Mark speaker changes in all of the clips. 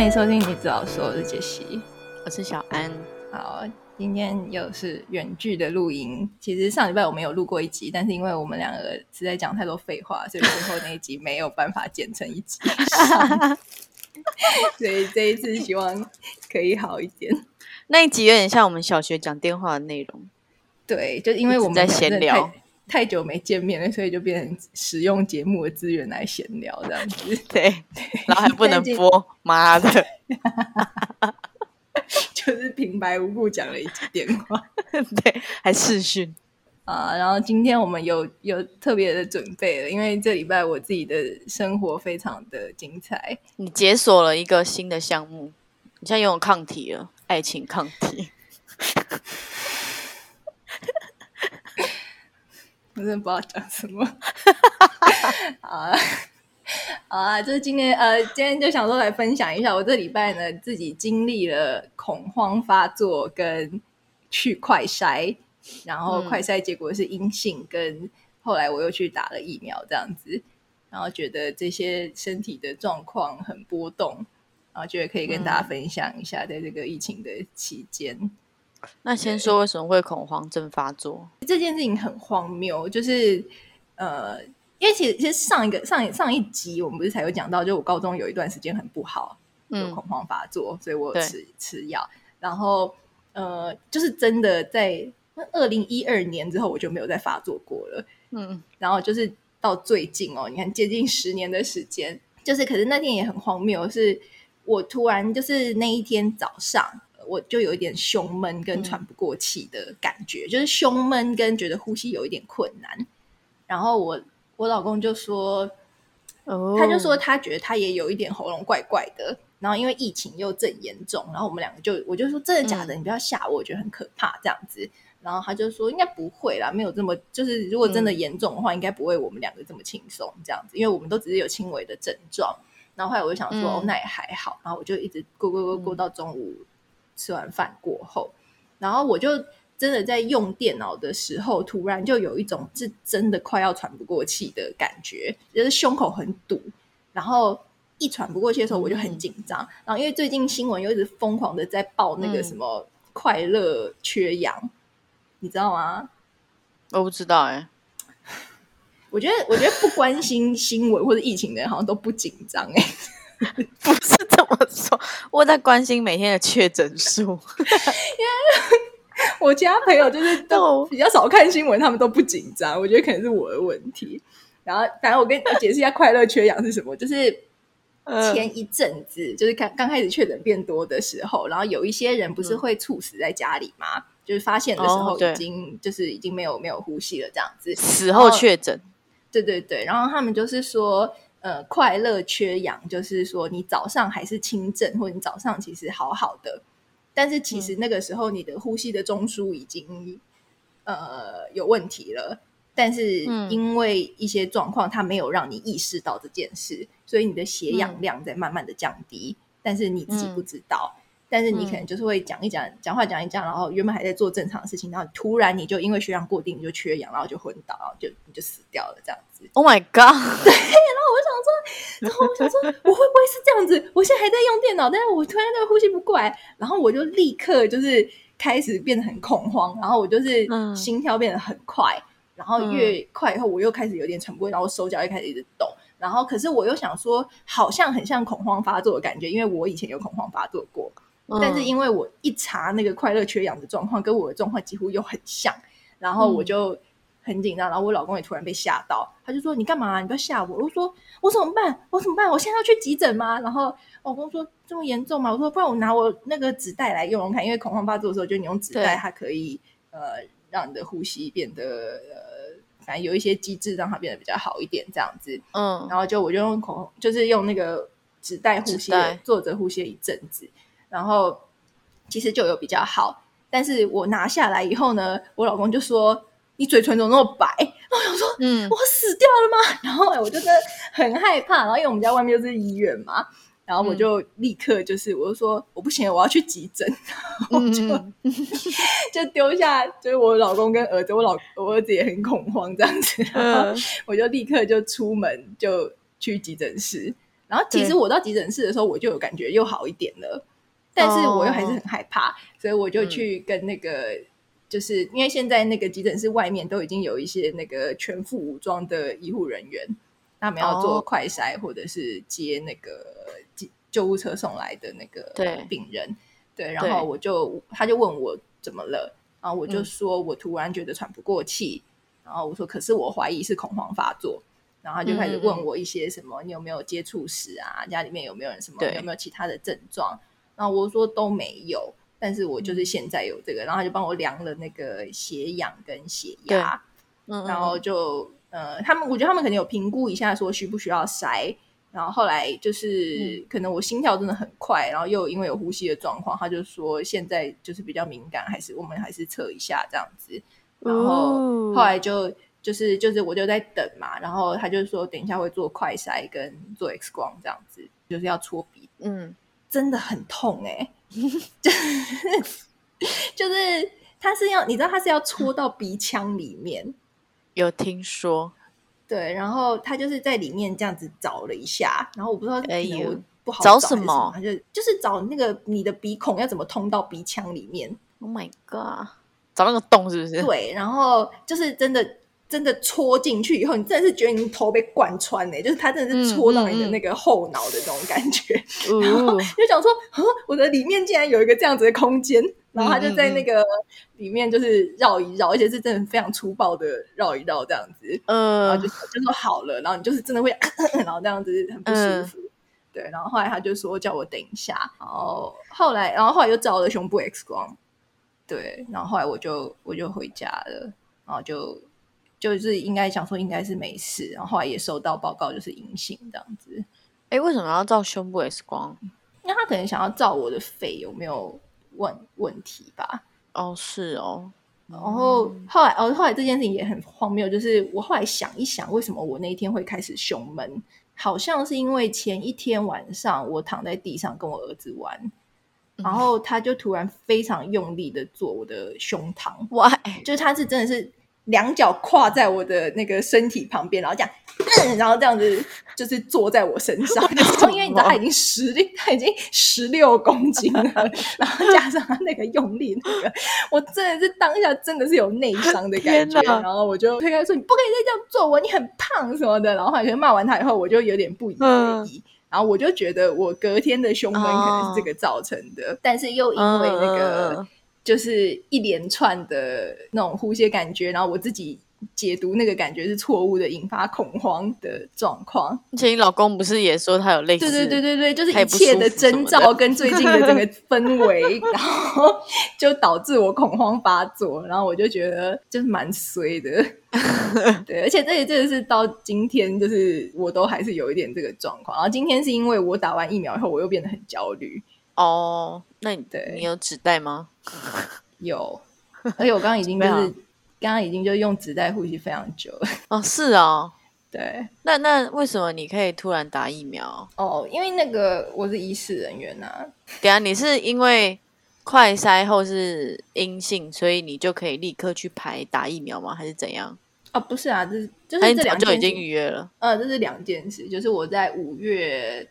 Speaker 1: 欢迎收听《你早说》，我是杰西，
Speaker 2: 我是小安。
Speaker 1: 好，今天又是远距的录音。其实上礼拜我们有录过一集，但是因为我们两个实在讲太多废话，所以最后那一集没有办法剪成一集。所以这一次希望可以好一点。
Speaker 2: 那一集有点像我们小学讲电话的内容。
Speaker 1: 对，就因为我们
Speaker 2: 在闲聊，
Speaker 1: 太久没见面了，所以就变成使用节目的资源来闲聊这样子。
Speaker 2: 对，然后还不能播，妈的，
Speaker 1: 就是平白无故讲了一句电话，
Speaker 2: 对，还视讯
Speaker 1: 啊。然后今天我们有有特别的准备了，因为这礼拜我自己的生活非常的精彩。
Speaker 2: 你解锁了一个新的项目，你现在拥有抗体了，爱情抗体。
Speaker 1: 我真的不知道讲什么。啊啊！就是今天呃，今天就想说来分享一下，我这礼拜呢自己经历了恐慌发作跟去快筛，然后快筛结果是阴性，跟后来我又去打了疫苗这样子，然后觉得这些身体的状况很波动，然后觉得可以跟大家分享一下，在这个疫情的期间。
Speaker 2: 那先说为什么会恐慌症发作？
Speaker 1: 这件事情很荒谬，就是呃，因为其实其实上一个上上一集我们不是才有讲到，就我高中有一段时间很不好，有恐慌发作，所以我吃吃药，然后呃，就是真的在二零一二年之后我就没有再发作过了，嗯，然后就是到最近哦，你看接近十年的时间，就是可是那天也很荒谬，是我突然就是那一天早上。我就有一点胸闷跟喘不过气的感觉，就是胸闷跟觉得呼吸有一点困难。然后我我老公就说，他就说他觉得他也有一点喉咙怪怪的。然后因为疫情又正严重，然后我们两个就我就说真的假的，你不要吓我，我觉得很可怕这样子。然后他就说应该不会啦，没有这么就是如果真的严重的话，应该不会我们两个这么轻松这样子，因为我们都只是有轻微的症状。然后后来我就想说，哦，那也还好。然后我就一直过过过过到中午。吃完饭过后，然后我就真的在用电脑的时候，突然就有一种是真的快要喘不过气的感觉，就是胸口很堵，然后一喘不过气的时候，我就很紧张。然后因为最近新闻又一直疯狂的在报那个什么快乐缺氧，你知道吗？
Speaker 2: 我不知道哎。
Speaker 1: 我觉得，我觉得不关心新闻或者疫情的人好像都不紧张哎。
Speaker 2: 不是这么说，我在关心每天的确诊数，因
Speaker 1: 为我其他朋友就是都 比较少看新闻，他们都不紧张。我觉得可能是我的问题。然后，反正我跟你解释一下，快乐缺氧是什么？就是前一阵子，就是刚刚开始确诊变多的时候，然后有一些人不是会猝死在家里吗？就是发现的时候已经就是已经没有没有呼吸了，这样子
Speaker 2: 死后确诊。
Speaker 1: 对对对，然后他们就是说。呃，快乐缺氧就是说，你早上还是轻症，或者你早上其实好好的，但是其实那个时候你的呼吸的中枢已经呃有问题了，但是因为一些状况，它没有让你意识到这件事，所以你的血氧量在慢慢的降低，但是你自己不知道。但是你可能就是会讲一讲，讲话讲一讲，然后原本还在做正常的事情，然后突然你就因为血氧过低，你就缺氧，然后就昏倒，然后就你就死掉了，这样子。
Speaker 2: Oh my god！
Speaker 1: 对，然后我就想说，然后我想说，我会不会是这样子？我现在还在用电脑，但是我突然那个呼吸不过来，然后我就立刻就是开始变得很恐慌，然后我就是心跳变得很快，然后越快以后我又开始有点喘不过，然后手脚又开始一直抖，然后可是我又想说，好像很像恐慌发作的感觉，因为我以前有恐慌发作过。但是因为我一查那个快乐缺氧的状况，跟我的状况几乎又很像，然后我就很紧张，然后我老公也突然被吓到，他就说：“你干嘛？你不要吓我！”我说：“我怎么办？我怎么办？我现在要去急诊吗？”然后老公说：“这么严重吗？”我说：“不然我拿我那个纸袋来用用看，因为恐慌发作的时候，就你用纸袋，它可以呃让你的呼吸变得呃，反正有一些机制让它变得比较好一点，这样子。嗯，然后就我就用恐，就是用那个纸袋呼吸，坐着呼吸一阵子。”然后其实就有比较好，但是我拿下来以后呢，我老公就说：“你嘴唇怎么那么白？”然后我想说：“嗯，我死掉了吗？”然后我就真的很害怕。然后因为我们家外面就是医院嘛，然后我就立刻就是我就说：“我不行，我要去急诊。”然后就 就丢下，就是我老公跟儿子，我老我儿子也很恐慌这样子。然后我就立刻就出门就去急诊室。然后其实我到急诊室的时候，我就有感觉又好一点了，但是我又还是很害怕，所以我就去跟那个，就是因为现在那个急诊室外面都已经有一些那个全副武装的医护人员，他们要做快筛或者是接那个救救护车送来的那个病人，对，然后我就他就问我怎么了，然后我就说我突然觉得喘不过气，然后我说可是我怀疑是恐慌发作。然后他就开始问我一些什么，你有没有接触史啊？家里面有没有人什么？有没有其他的症状？然后我说都没有，但是我就是现在有这个。然后他就帮我量了那个血氧跟血压，嗯然后就呃，他们我觉得他们肯定有评估一下，说需不需要筛。然后后来就是可能我心跳真的很快，然后又因为有呼吸的状况，他就说现在就是比较敏感，还是我们还是测一下这样子。然后后来就。就是就是，我就在等嘛，然后他就说等一下会做快筛跟做 X 光这样子，就是要搓鼻，嗯，真的很痛哎，就是 就是他是要你知道他是要戳到鼻腔里面，
Speaker 2: 有听说，
Speaker 1: 对，然后他就是在里面这样子找了一下，然后我不知道哎呦。不好
Speaker 2: 找
Speaker 1: 什
Speaker 2: 么，他
Speaker 1: 就就是找那个你的鼻孔要怎么通到鼻腔里面
Speaker 2: ，Oh my god，找那个洞是不是？
Speaker 1: 对，然后就是真的。真的戳进去以后，你真的是觉得你头被贯穿呢，就是它真的是戳到你的那个后脑的这种感觉，然后就想说，啊，我的里面竟然有一个这样子的空间，然后他就在那个里面就是绕一绕，而且是真的非常粗暴的绕一绕这样子，嗯，然后就就说好了，然后你就是真的会，然后这样子很不舒服，对，然后后来他就说叫我等一下，然后后来，然后后来又照了胸部 X 光，对，然后后来我就我就回家了，然后就。就是应该想说应该是没事，然后后来也收到报告就是阴性这样子。
Speaker 2: 哎，为什么要照胸部 X 光？
Speaker 1: 因为他可能想要照我的肺有没有问问题吧。
Speaker 2: 哦，是哦。
Speaker 1: 然后后来哦，后来这件事情也很荒谬，就是我后来想一想，为什么我那一天会开始胸闷？好像是因为前一天晚上我躺在地上跟我儿子玩，然后他就突然非常用力的做我的胸膛。
Speaker 2: 哇，
Speaker 1: 就是他是真的是。两脚跨在我的那个身体旁边，然后这样，然后这样子就是坐在我身上。因为你知道他已经十，他已经十六公斤了，然后加上他那个用力，那个我真的是当下真的是有内伤的感觉。然后我就推开说：“你不可以再这样做我，你很胖什么的。”然后后来骂完他以后，我就有点不以为意。然后我就觉得我隔天的胸闷可能是这个造成的，但是又因为那个。就是一连串的那种呼吸感觉，然后我自己解读那个感觉是错误的，引发恐慌的状况。
Speaker 2: 而且你老公不是也说他有类似？
Speaker 1: 对对对对对，就是一切的征兆跟最近的整个氛围，然后就导致我恐慌发作，然后我就觉得就是蛮衰的。对，而且这也真的是到今天，就是我都还是有一点这个状况。然后今天是因为我打完疫苗以后，我又变得很焦虑。
Speaker 2: 哦，那你对你有纸袋吗？
Speaker 1: 有，而且我刚刚已经就是刚刚已经就用纸袋呼吸非常久了。
Speaker 2: 哦，是哦，
Speaker 1: 对。
Speaker 2: 那那为什么你可以突然打疫苗？
Speaker 1: 哦，因为那个我是医事人员呐。
Speaker 2: 对啊，你是因为快筛后是阴性，所以你就可以立刻去排打疫苗吗？还是怎样？
Speaker 1: 哦，不是啊，这是就是这两
Speaker 2: 就已经预约了。
Speaker 1: 呃，这是两件事，就是我在五月。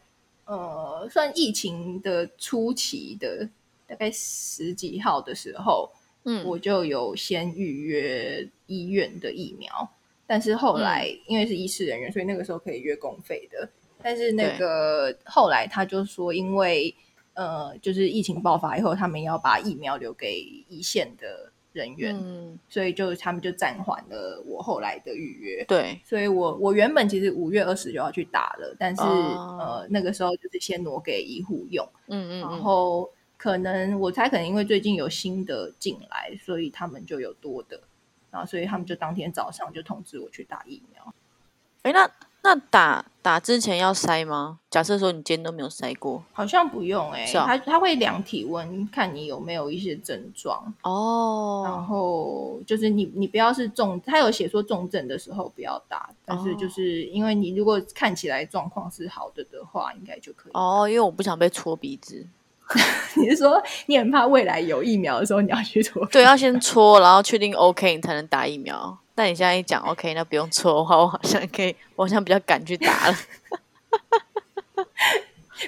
Speaker 1: 呃，算疫情的初期的大概十几号的时候，嗯，我就有先预约医院的疫苗，但是后来因为是医师人员，所以那个时候可以约公费的。但是那个后来他就说，因为呃，就是疫情爆发以后，他们要把疫苗留给一线的。人员，所以就他们就暂缓了我后来的预约。
Speaker 2: 对，
Speaker 1: 所以我我原本其实五月二十就要去打了，但是呃那个时候就是先挪给医护用。嗯嗯，然后可能我猜可能因为最近有新的进来，所以他们就有多的，然后所以他们就当天早上就通知我去打疫苗。
Speaker 2: 哎，那。那打打之前要筛吗？假设说你今天都没有筛过，
Speaker 1: 好像不用哎，他他会量体温，看你有没有一些症状哦。然后就是你你不要是重，他有写说重症的时候不要打，但是就是因为你如果看起来状况是好的的话，应该就可以
Speaker 2: 哦。因为我不想被戳鼻子，
Speaker 1: 你是说你很怕未来有疫苗的时候你要去戳？
Speaker 2: 对，要先戳，然后确定 OK 你才能打疫苗。那你现在一讲 OK，那不用搓的话，我好像可以，我好像比较敢去打了。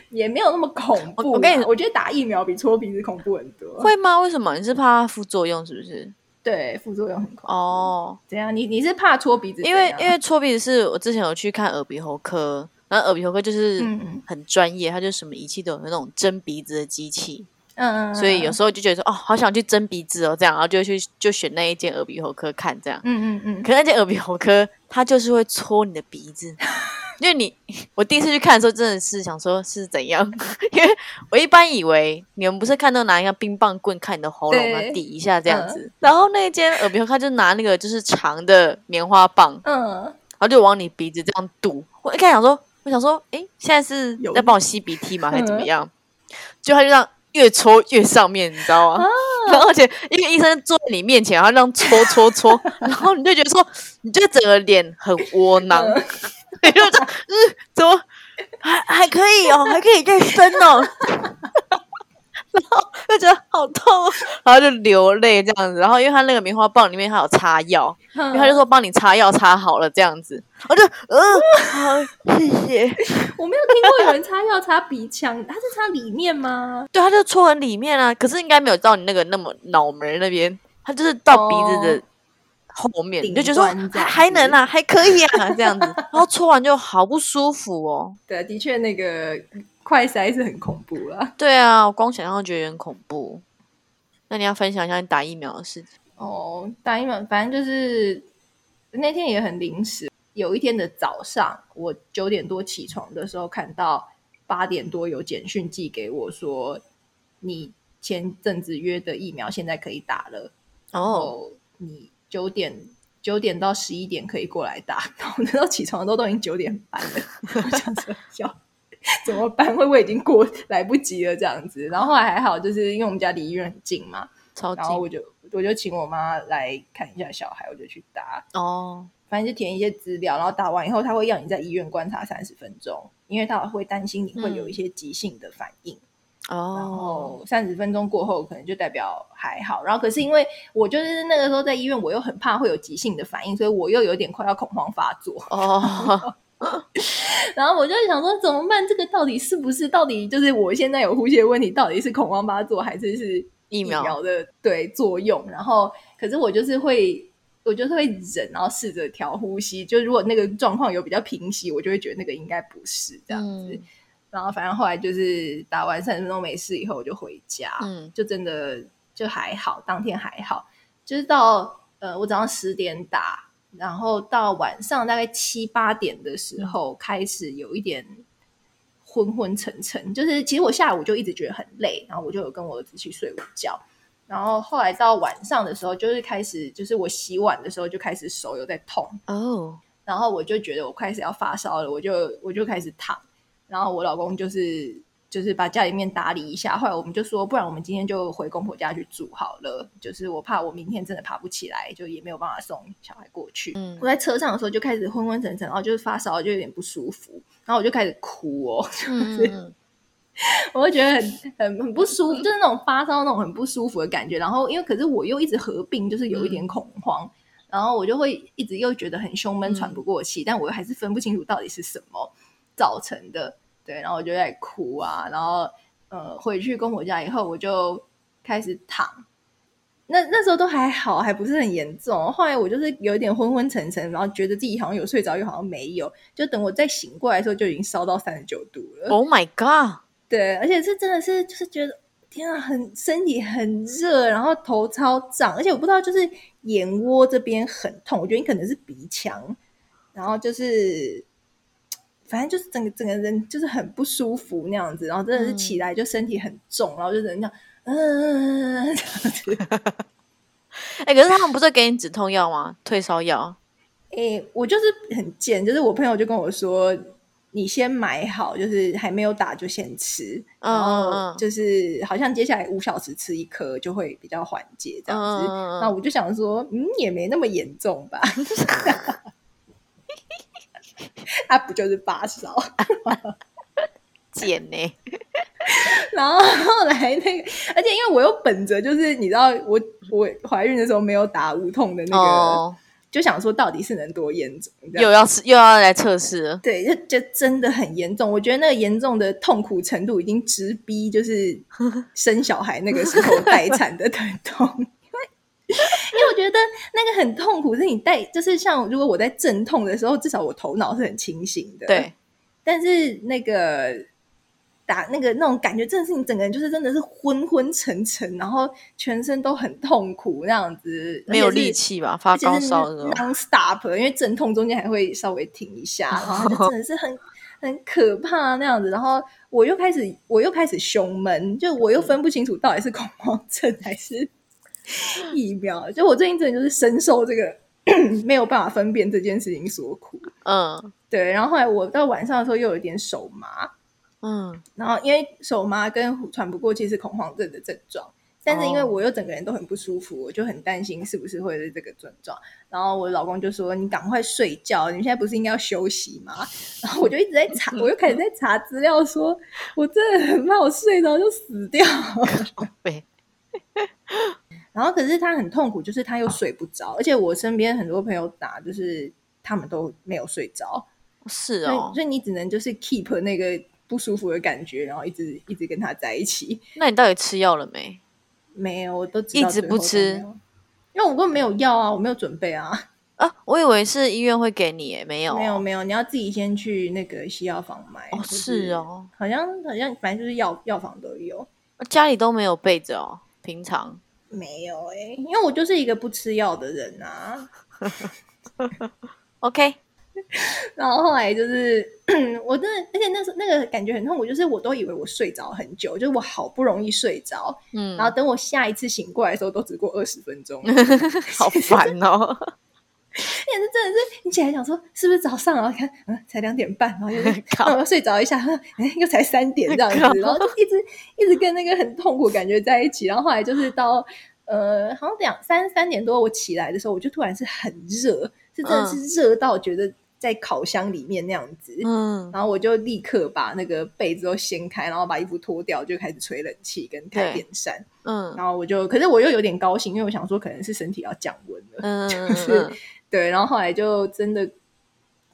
Speaker 1: 也没有那么恐怖。
Speaker 2: 我跟你，
Speaker 1: 我觉得打疫苗比搓鼻子恐怖很多。
Speaker 2: 会吗？为什么？你是怕副作用是不是？
Speaker 1: 对，副作用很恐怖。
Speaker 2: 哦，
Speaker 1: 怎样？你你是怕搓鼻子？
Speaker 2: 因为因为搓鼻子是我之前有去看耳鼻喉科，然后耳鼻喉科就是很专业，他就什么仪器都有那种针鼻子的机器。嗯嗯。所以有时候就觉得说，哦，好想去蒸鼻子哦，这样，然后就去就选那一间耳鼻喉科看这样。嗯嗯嗯。可那间耳鼻喉科，他就是会搓你的鼻子。因为你，我第一次去看的时候，真的是想说是怎样？因为我一般以为你们不是看到拿一个冰棒棍看你的喉咙吗，抵一下这样子。然后那间耳鼻喉科就拿那个就是长的棉花棒，嗯，然后就往你鼻子这样堵。我一开始想说，我想说，哎，现在是在帮我吸鼻涕吗，还是怎么样？就他就让越搓越上面，你知道吗？然后而且一个医生坐在你面前，然后这样搓搓搓，然后你就觉得说，你就整个脸很窝囊。你就这嗯，怎么还还可以哦，还可以再深哦，然后就觉得好痛，然后就流泪这样子。然后因为他那个棉花棒里面还有擦药，因为他就说帮你擦药擦好了这样子。我就嗯，好谢谢。
Speaker 1: 我没有听过有人擦药擦鼻腔，他是擦里面吗？
Speaker 2: 对，他就戳很里面啊，可是应该没有到你那个那么脑门那边，他就是到鼻子的。后面你就觉得说还还能啊，还可以啊，这样子，然后搓完就好不舒服哦。
Speaker 1: 对，的确那个快塞是很恐怖啦。
Speaker 2: 对啊，我光想象就觉得很恐怖。那你要分享一下你打疫苗的事情
Speaker 1: 哦。打疫苗，反正就是那天也很临时。有一天的早上，我九点多起床的时候，看到八点多有简讯寄给我说，你前阵子约的疫苗现在可以打了。哦，你。九点九点到十一点可以过来打，然后等到起床都都已经九点半了，我想说笑 怎么办？会不会已经过来不及了这样子？然后后来还好，就是因为我们家离医院很近嘛，
Speaker 2: 超
Speaker 1: 近，然后我就我就请我妈来看一下小孩，我就去打哦，反正就填一些资料，然后打完以后他会要你在医院观察三十分钟，因为他会担心你会有一些急性的反应。哦，然后三十分钟过后，可能就代表还好。然后可是因为我就是那个时候在医院，我又很怕会有急性的反应，所以我又有点快要恐慌发作。哦，然后我就想说怎么办？这个到底是不是？到底就是我现在有呼吸的问题，到底是恐慌发作，还是是疫苗的对作用？然后可是我就是会，我就是会忍，然后试着调呼吸。就如果那个状况有比较平息，我就会觉得那个应该不是这样子。然后反正后来就是打完三十分钟没事以后我就回家，嗯，就真的就还好，当天还好，就是到呃我早上十点打，然后到晚上大概七八点的时候开始有一点昏昏沉沉，就是其实我下午就一直觉得很累，然后我就有跟我儿子去睡午觉，然后后来到晚上的时候就是开始就是我洗碗的时候就开始手有在痛。哦，然后我就觉得我开始要发烧了，我就我就开始躺。然后我老公就是就是把家里面打理一下，后来我们就说，不然我们今天就回公婆家去住好了。就是我怕我明天真的爬不起来，就也没有办法送小孩过去。嗯，我在车上的时候就开始昏昏沉沉，然后就是发烧，就有点不舒服，然后我就开始哭哦，就是 我会觉得很很很不舒服，就是那种发烧那种很不舒服的感觉。然后因为可是我又一直合并，就是有一点恐慌，然后我就会一直又觉得很胸闷、喘不过气，但我又还是分不清楚到底是什么造成的。对，然后我就在哭啊，然后呃，回去公婆家以后，我就开始躺。那那时候都还好，还不是很严重。后来我就是有一点昏昏沉沉，然后觉得自己好像有睡着，又好像没有。就等我再醒过来的时候，就已经烧到三十九度了。
Speaker 2: Oh my god！
Speaker 1: 对，而且是真的是就是觉得天啊，很身体很热，然后头超胀，而且我不知道就是眼窝这边很痛，我觉得你可能是鼻腔，然后就是。反正就是整个整个人就是很不舒服那样子，然后真的是起来就身体很重，然后就人家嗯这样子。
Speaker 2: 哎，可是他们不是给你止痛药吗？退烧药？
Speaker 1: 哎，我就是很贱，就是我朋友就跟我说，你先买好，就是还没有打就先吃，然后就是好像接下来五小时吃一颗就会比较缓解这样子。那我就想说，嗯，也没那么严重吧。他不就是发烧，
Speaker 2: 贱呢？
Speaker 1: 然后后来那个，而且因为我又本着就是你知道，我我怀孕的时候没有打无痛的那个就想说到底是能多严重？
Speaker 2: 又要是又要来测试？
Speaker 1: 对，就就真的很严重。我觉得那个严重的痛苦程度已经直逼就是生小孩那个时候待产的疼痛，因为我觉得那个很痛苦，是你带就是像如果我在阵痛的时候，至少我头脑是很清醒的。
Speaker 2: 对，
Speaker 1: 但是那个。打那个那种感觉，真的是你整个人就是真的是昏昏沉沉，然后全身都很痛苦那样子，
Speaker 2: 没有力气吧？发高烧的
Speaker 1: non stop，因为阵痛中间还会稍微停一下，然后就真的是很 很可怕那样子。然后我又开始我又开始胸闷，就我又分不清楚到底是恐慌症还是 疫苗。就我最近真的就是深受这个没有办法分辨这件事情所苦。嗯，对。然后后来我到晚上的时候又有一点手麻。嗯，然后因为手麻跟喘不过气是恐慌症的症状，但是因为我又整个人都很不舒服，我就很担心是不是会是这个症状。然后我老公就说：“你赶快睡觉，你现在不是应该要休息吗？”然后我就一直在查，我又开始在查资料，说我真的很怕我睡着就死掉。然后可是他很痛苦，就是他又睡不着，而且我身边很多朋友打，就是他们都没有睡着。
Speaker 2: 是哦，
Speaker 1: 所以你只能就是 keep 那个。不舒服的感觉，然后一直一直跟他在一起。
Speaker 2: 那你到底吃药了没？
Speaker 1: 没有，我都
Speaker 2: 一直不吃，
Speaker 1: 因为我根本没有药啊，我没有准备啊。
Speaker 2: 啊，我以为是医院会给你，诶，没有，
Speaker 1: 没有，没有，你要自己先去那个西药房买。
Speaker 2: 哦，是
Speaker 1: 哦，好像好像反正就是药药房都有，
Speaker 2: 家里都没有备着哦。平常
Speaker 1: 没有哎，因为我就是一个不吃药的人啊。
Speaker 2: OK。
Speaker 1: 然后后来就是，我真的，而且那时那个感觉很痛苦，就是我都以为我睡着很久，就是我好不容易睡着，嗯，然后等我下一次醒过来的时候，都只过二十分钟，
Speaker 2: 好烦哦！
Speaker 1: 也是真的是，你起来想说是不是早上？然后看，嗯，才两点半，然后又又睡着一下，哎，又才三点这样子，然后就一直一直跟那个很痛苦感觉在一起。然后后来就是到呃，好像两三三点多，我起来的时候，我就突然是很热，是真的是热到觉得。在烤箱里面那样子，嗯，然后我就立刻把那个被子都掀开，然后把衣服脱掉，就开始吹冷气跟开电扇，嗯，然后我就，可是我又有点高兴，因为我想说可能是身体要降温了，嗯，就是对，然后后来就真的，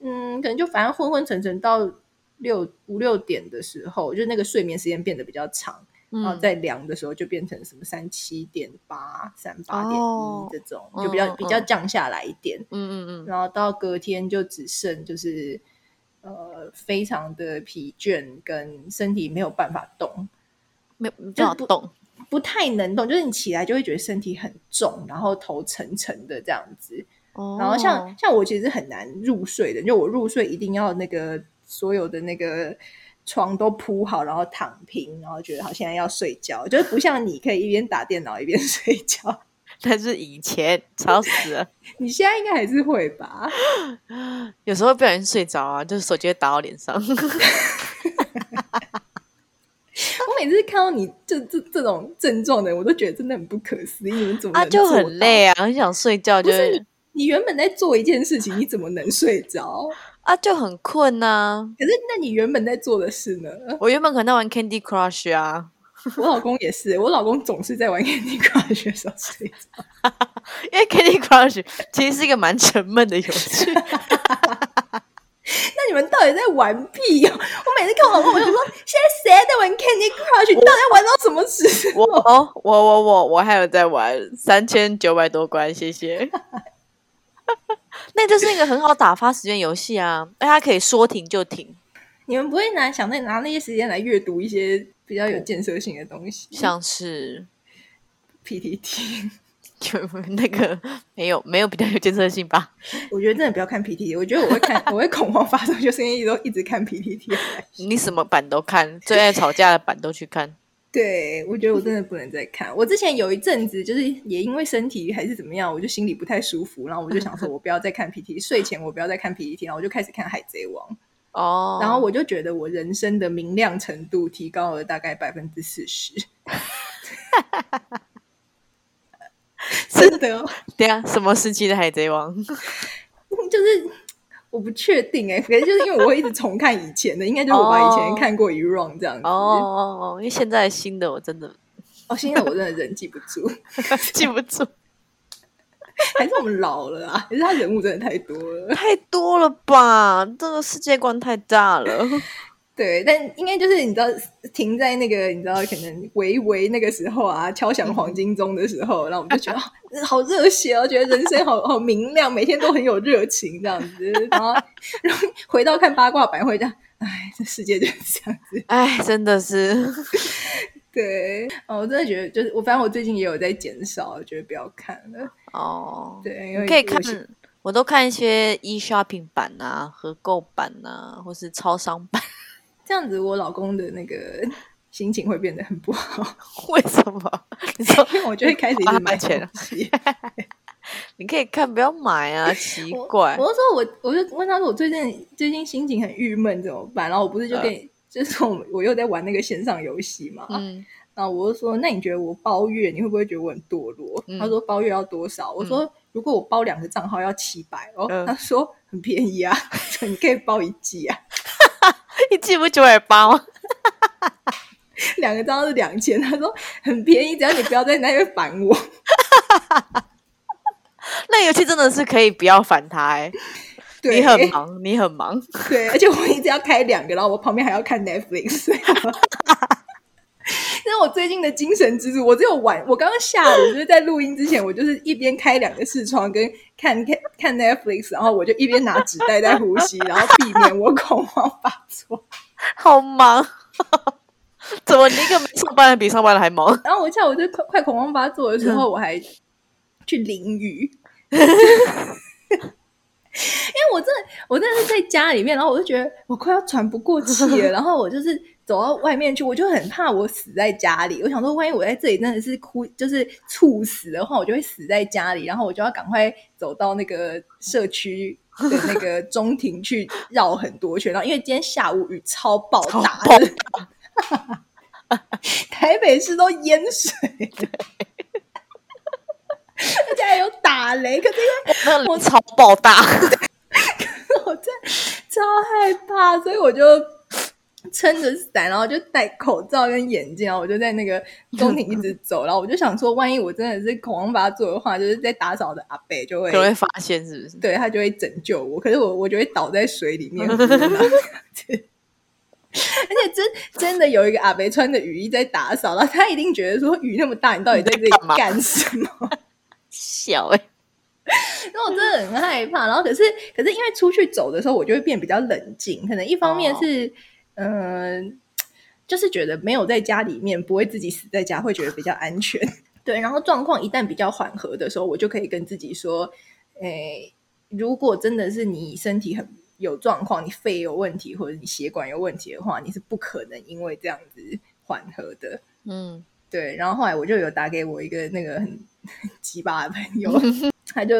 Speaker 1: 嗯，可能就反正昏昏沉沉到六五六点的时候，就那个睡眠时间变得比较长。然后在量的时候就变成什么三七点八、三八点一这种，就比较比较降下来一点。嗯嗯嗯。然后到隔天就只剩就是呃非常的疲倦，跟身体没有办法动，
Speaker 2: 没有办法动，
Speaker 1: 不太能动。就是你起来就会觉得身体很重，然后头沉沉的这样子。哦。然后像像我其实很难入睡的，就我入睡一定要那个所有的那个。床都铺好，然后躺平，然后觉得好，现在要睡觉，就是不像你可以一边打电脑一边 睡觉。
Speaker 2: 但是以前吵死了，
Speaker 1: 你现在应该还是会吧？
Speaker 2: 有时候不小心睡着啊，就是手机会打到脸上。我
Speaker 1: 每次看到你这这这种症状的，我都觉得真的很不可思议。你们怎么啊
Speaker 2: 就很累啊，很想睡觉，就是
Speaker 1: 你你原本在做一件事情，你怎么能睡着？
Speaker 2: 啊，就很困呐。
Speaker 1: 可是，那你原本在做的事呢？
Speaker 2: 我原本可能在玩 Candy Crush 啊。
Speaker 1: 我老公也是，我老公总是在玩 Candy Crush 的时候睡着。
Speaker 2: 因为 Candy Crush 其实是一个蛮沉闷的游戏。
Speaker 1: 那你们到底在玩屁哦？我每次看我老公，我就说：现在谁在玩 Candy Crush？你到底玩到什么时
Speaker 2: 候？我我我我我还有在玩三千九百多关，谢谢。那就是一个很好打发时间游戏啊！大家可以说停就停。
Speaker 1: 你们不会拿想那拿那些时间来阅读一些比较有建设性的东西，
Speaker 2: 像是
Speaker 1: PPT，
Speaker 2: 就那个没有没有比较有建设性吧？
Speaker 1: 我觉得真的不要看 PPT，我觉得我会看，我会恐慌发作，就是因为都一直看 PPT。
Speaker 2: 你什么版都看，最爱吵架的版都去看。
Speaker 1: 对，我觉得我真的不能再看。我之前有一阵子，就是也因为身体还是怎么样，我就心里不太舒服，然后我就想说，我不要再看 PT，睡前我不要再看 PPT，然后我就开始看《海贼王》哦。然后我就觉得我人生的明亮程度提高了大概百分之四十。真的？
Speaker 2: 对啊，什么时期的《海贼王》？
Speaker 1: 就是。我不确定哎，可能就是因为我会一直重看以前的，应该就是我把以前看过一 round 这样子。哦
Speaker 2: 哦哦，因为现在新的我真的，
Speaker 1: 哦，现在我真的人记不住，
Speaker 2: 记不住。
Speaker 1: 还是我们老了啊？还是他人物真的太多了？
Speaker 2: 太多了吧？这个世界观太大了。
Speaker 1: 对，但应该就是你知道，停在那个你知道，可能维维那个时候啊，敲响黄金钟的时候，然后我们就觉得好热血哦，觉得人生好好明亮，每天都很有热情这样子。然后，然后回到看八卦版会这样，哎，这世界就是这样子，
Speaker 2: 哎，真的是。
Speaker 1: 对，哦，我真的觉得，就是我，反正我最近也有在减少，觉得不要看了。
Speaker 2: 哦，
Speaker 1: 对，因为
Speaker 2: 可以看，我都看一些 e shopping 版啊、合购版啊，或是超商版。
Speaker 1: 这样子，我老公的那个心情会变得很不好。
Speaker 2: 为什么？你说，
Speaker 1: 因为我就会开始一直买
Speaker 2: 钱。你可以看，不要买啊！奇怪。
Speaker 1: 我就说，我我就问他说，我最近最近心情很郁闷，怎么办？然后我不是就跟你，就是我我又在玩那个线上游戏嘛。嗯。然后我就说，那你觉得我包月，你会不会觉得我很堕落？他说包月要多少？我说如果我包两个账号要七百哦。他说很便宜啊，你可以包一季啊。
Speaker 2: 一季不九百八吗？
Speaker 1: 两个账号是两千。他说很便宜，只要你不要在那边烦我。
Speaker 2: 那游戏真的是可以不要烦他哎。你很忙，你很忙。
Speaker 1: 对，而且我一直要开两个，然后我旁边还要看 Netflix。那是我最近的精神支柱。我只有晚，我刚刚下午就是在录音之前，我就是一边开两个视窗跟看看看 Netflix，然后我就一边拿纸袋在呼吸，然后避免我恐慌发作。
Speaker 2: 好忙，怎么你一个上班的比上班的还忙？
Speaker 1: 然后我下午就快快恐慌发作的时候，我还去淋雨，因为我真的我真的是在家里面，然后我就觉得我快要喘不过气了，然后我就是。走到外面去，我就很怕我死在家里。我想说，万一我在这里真的是哭，就是猝死的话，我就会死在家里。然后我就要赶快走到那个社区的那个中庭去绕很多圈。然后因为今天下午雨超暴大，台北市都淹水，而且还有打雷。可是因为
Speaker 2: 我 超暴大，
Speaker 1: 我真超害怕，所以我就。撑着伞，然后就戴口罩跟眼镜，然后我就在那个中庭一直走，然后我就想说，万一我真的是恐慌发作的话，就是在打扫的阿北就会
Speaker 2: 就会发现，是不是？
Speaker 1: 对他就会拯救我，可是我我就会倒在水里面。而且真真的有一个阿北穿着雨衣在打扫，然后他一定觉得说雨那么大，你到底在这里干什么？
Speaker 2: 小哎，
Speaker 1: 那我真的很害怕。然后可是可是因为出去走的时候，我就会变比较冷静，可能一方面是。嗯，就是觉得没有在家里面，不会自己死在家，会觉得比较安全。对，然后状况一旦比较缓和的时候，我就可以跟自己说：，诶，如果真的是你身体很有状况，你肺有问题，或者你血管有问题的话，你是不可能因为这样子缓和的。嗯，对。然后后来我就有打给我一个那个很 奇葩的朋友。他就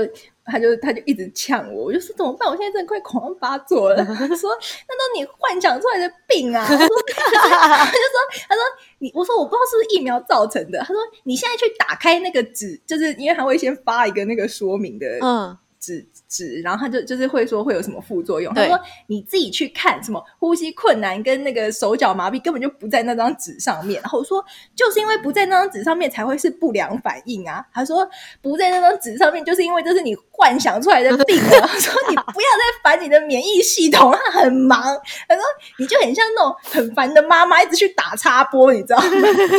Speaker 1: 他就他就一直呛我，我就说怎么办？我现在真的快狂发作了。他说：“那都你幻想出来的病啊！” 他说：“他就说他说你我说我不知道是不是疫苗造成的。”他说：“你现在去打开那个纸，就是因为他会先发一个那个说明的嗯纸。”纸，然后他就就是会说会有什么副作用。他说你自己去看，什么呼吸困难跟那个手脚麻痹根本就不在那张纸上面。然后我说就是因为不在那张纸上面才会是不良反应啊。他说不在那张纸上面就是因为这是你幻想出来的病啊。他说你不要再烦你的免疫系统，他很忙。他说你就很像那种很烦的妈妈，一直去打插播，你知道吗？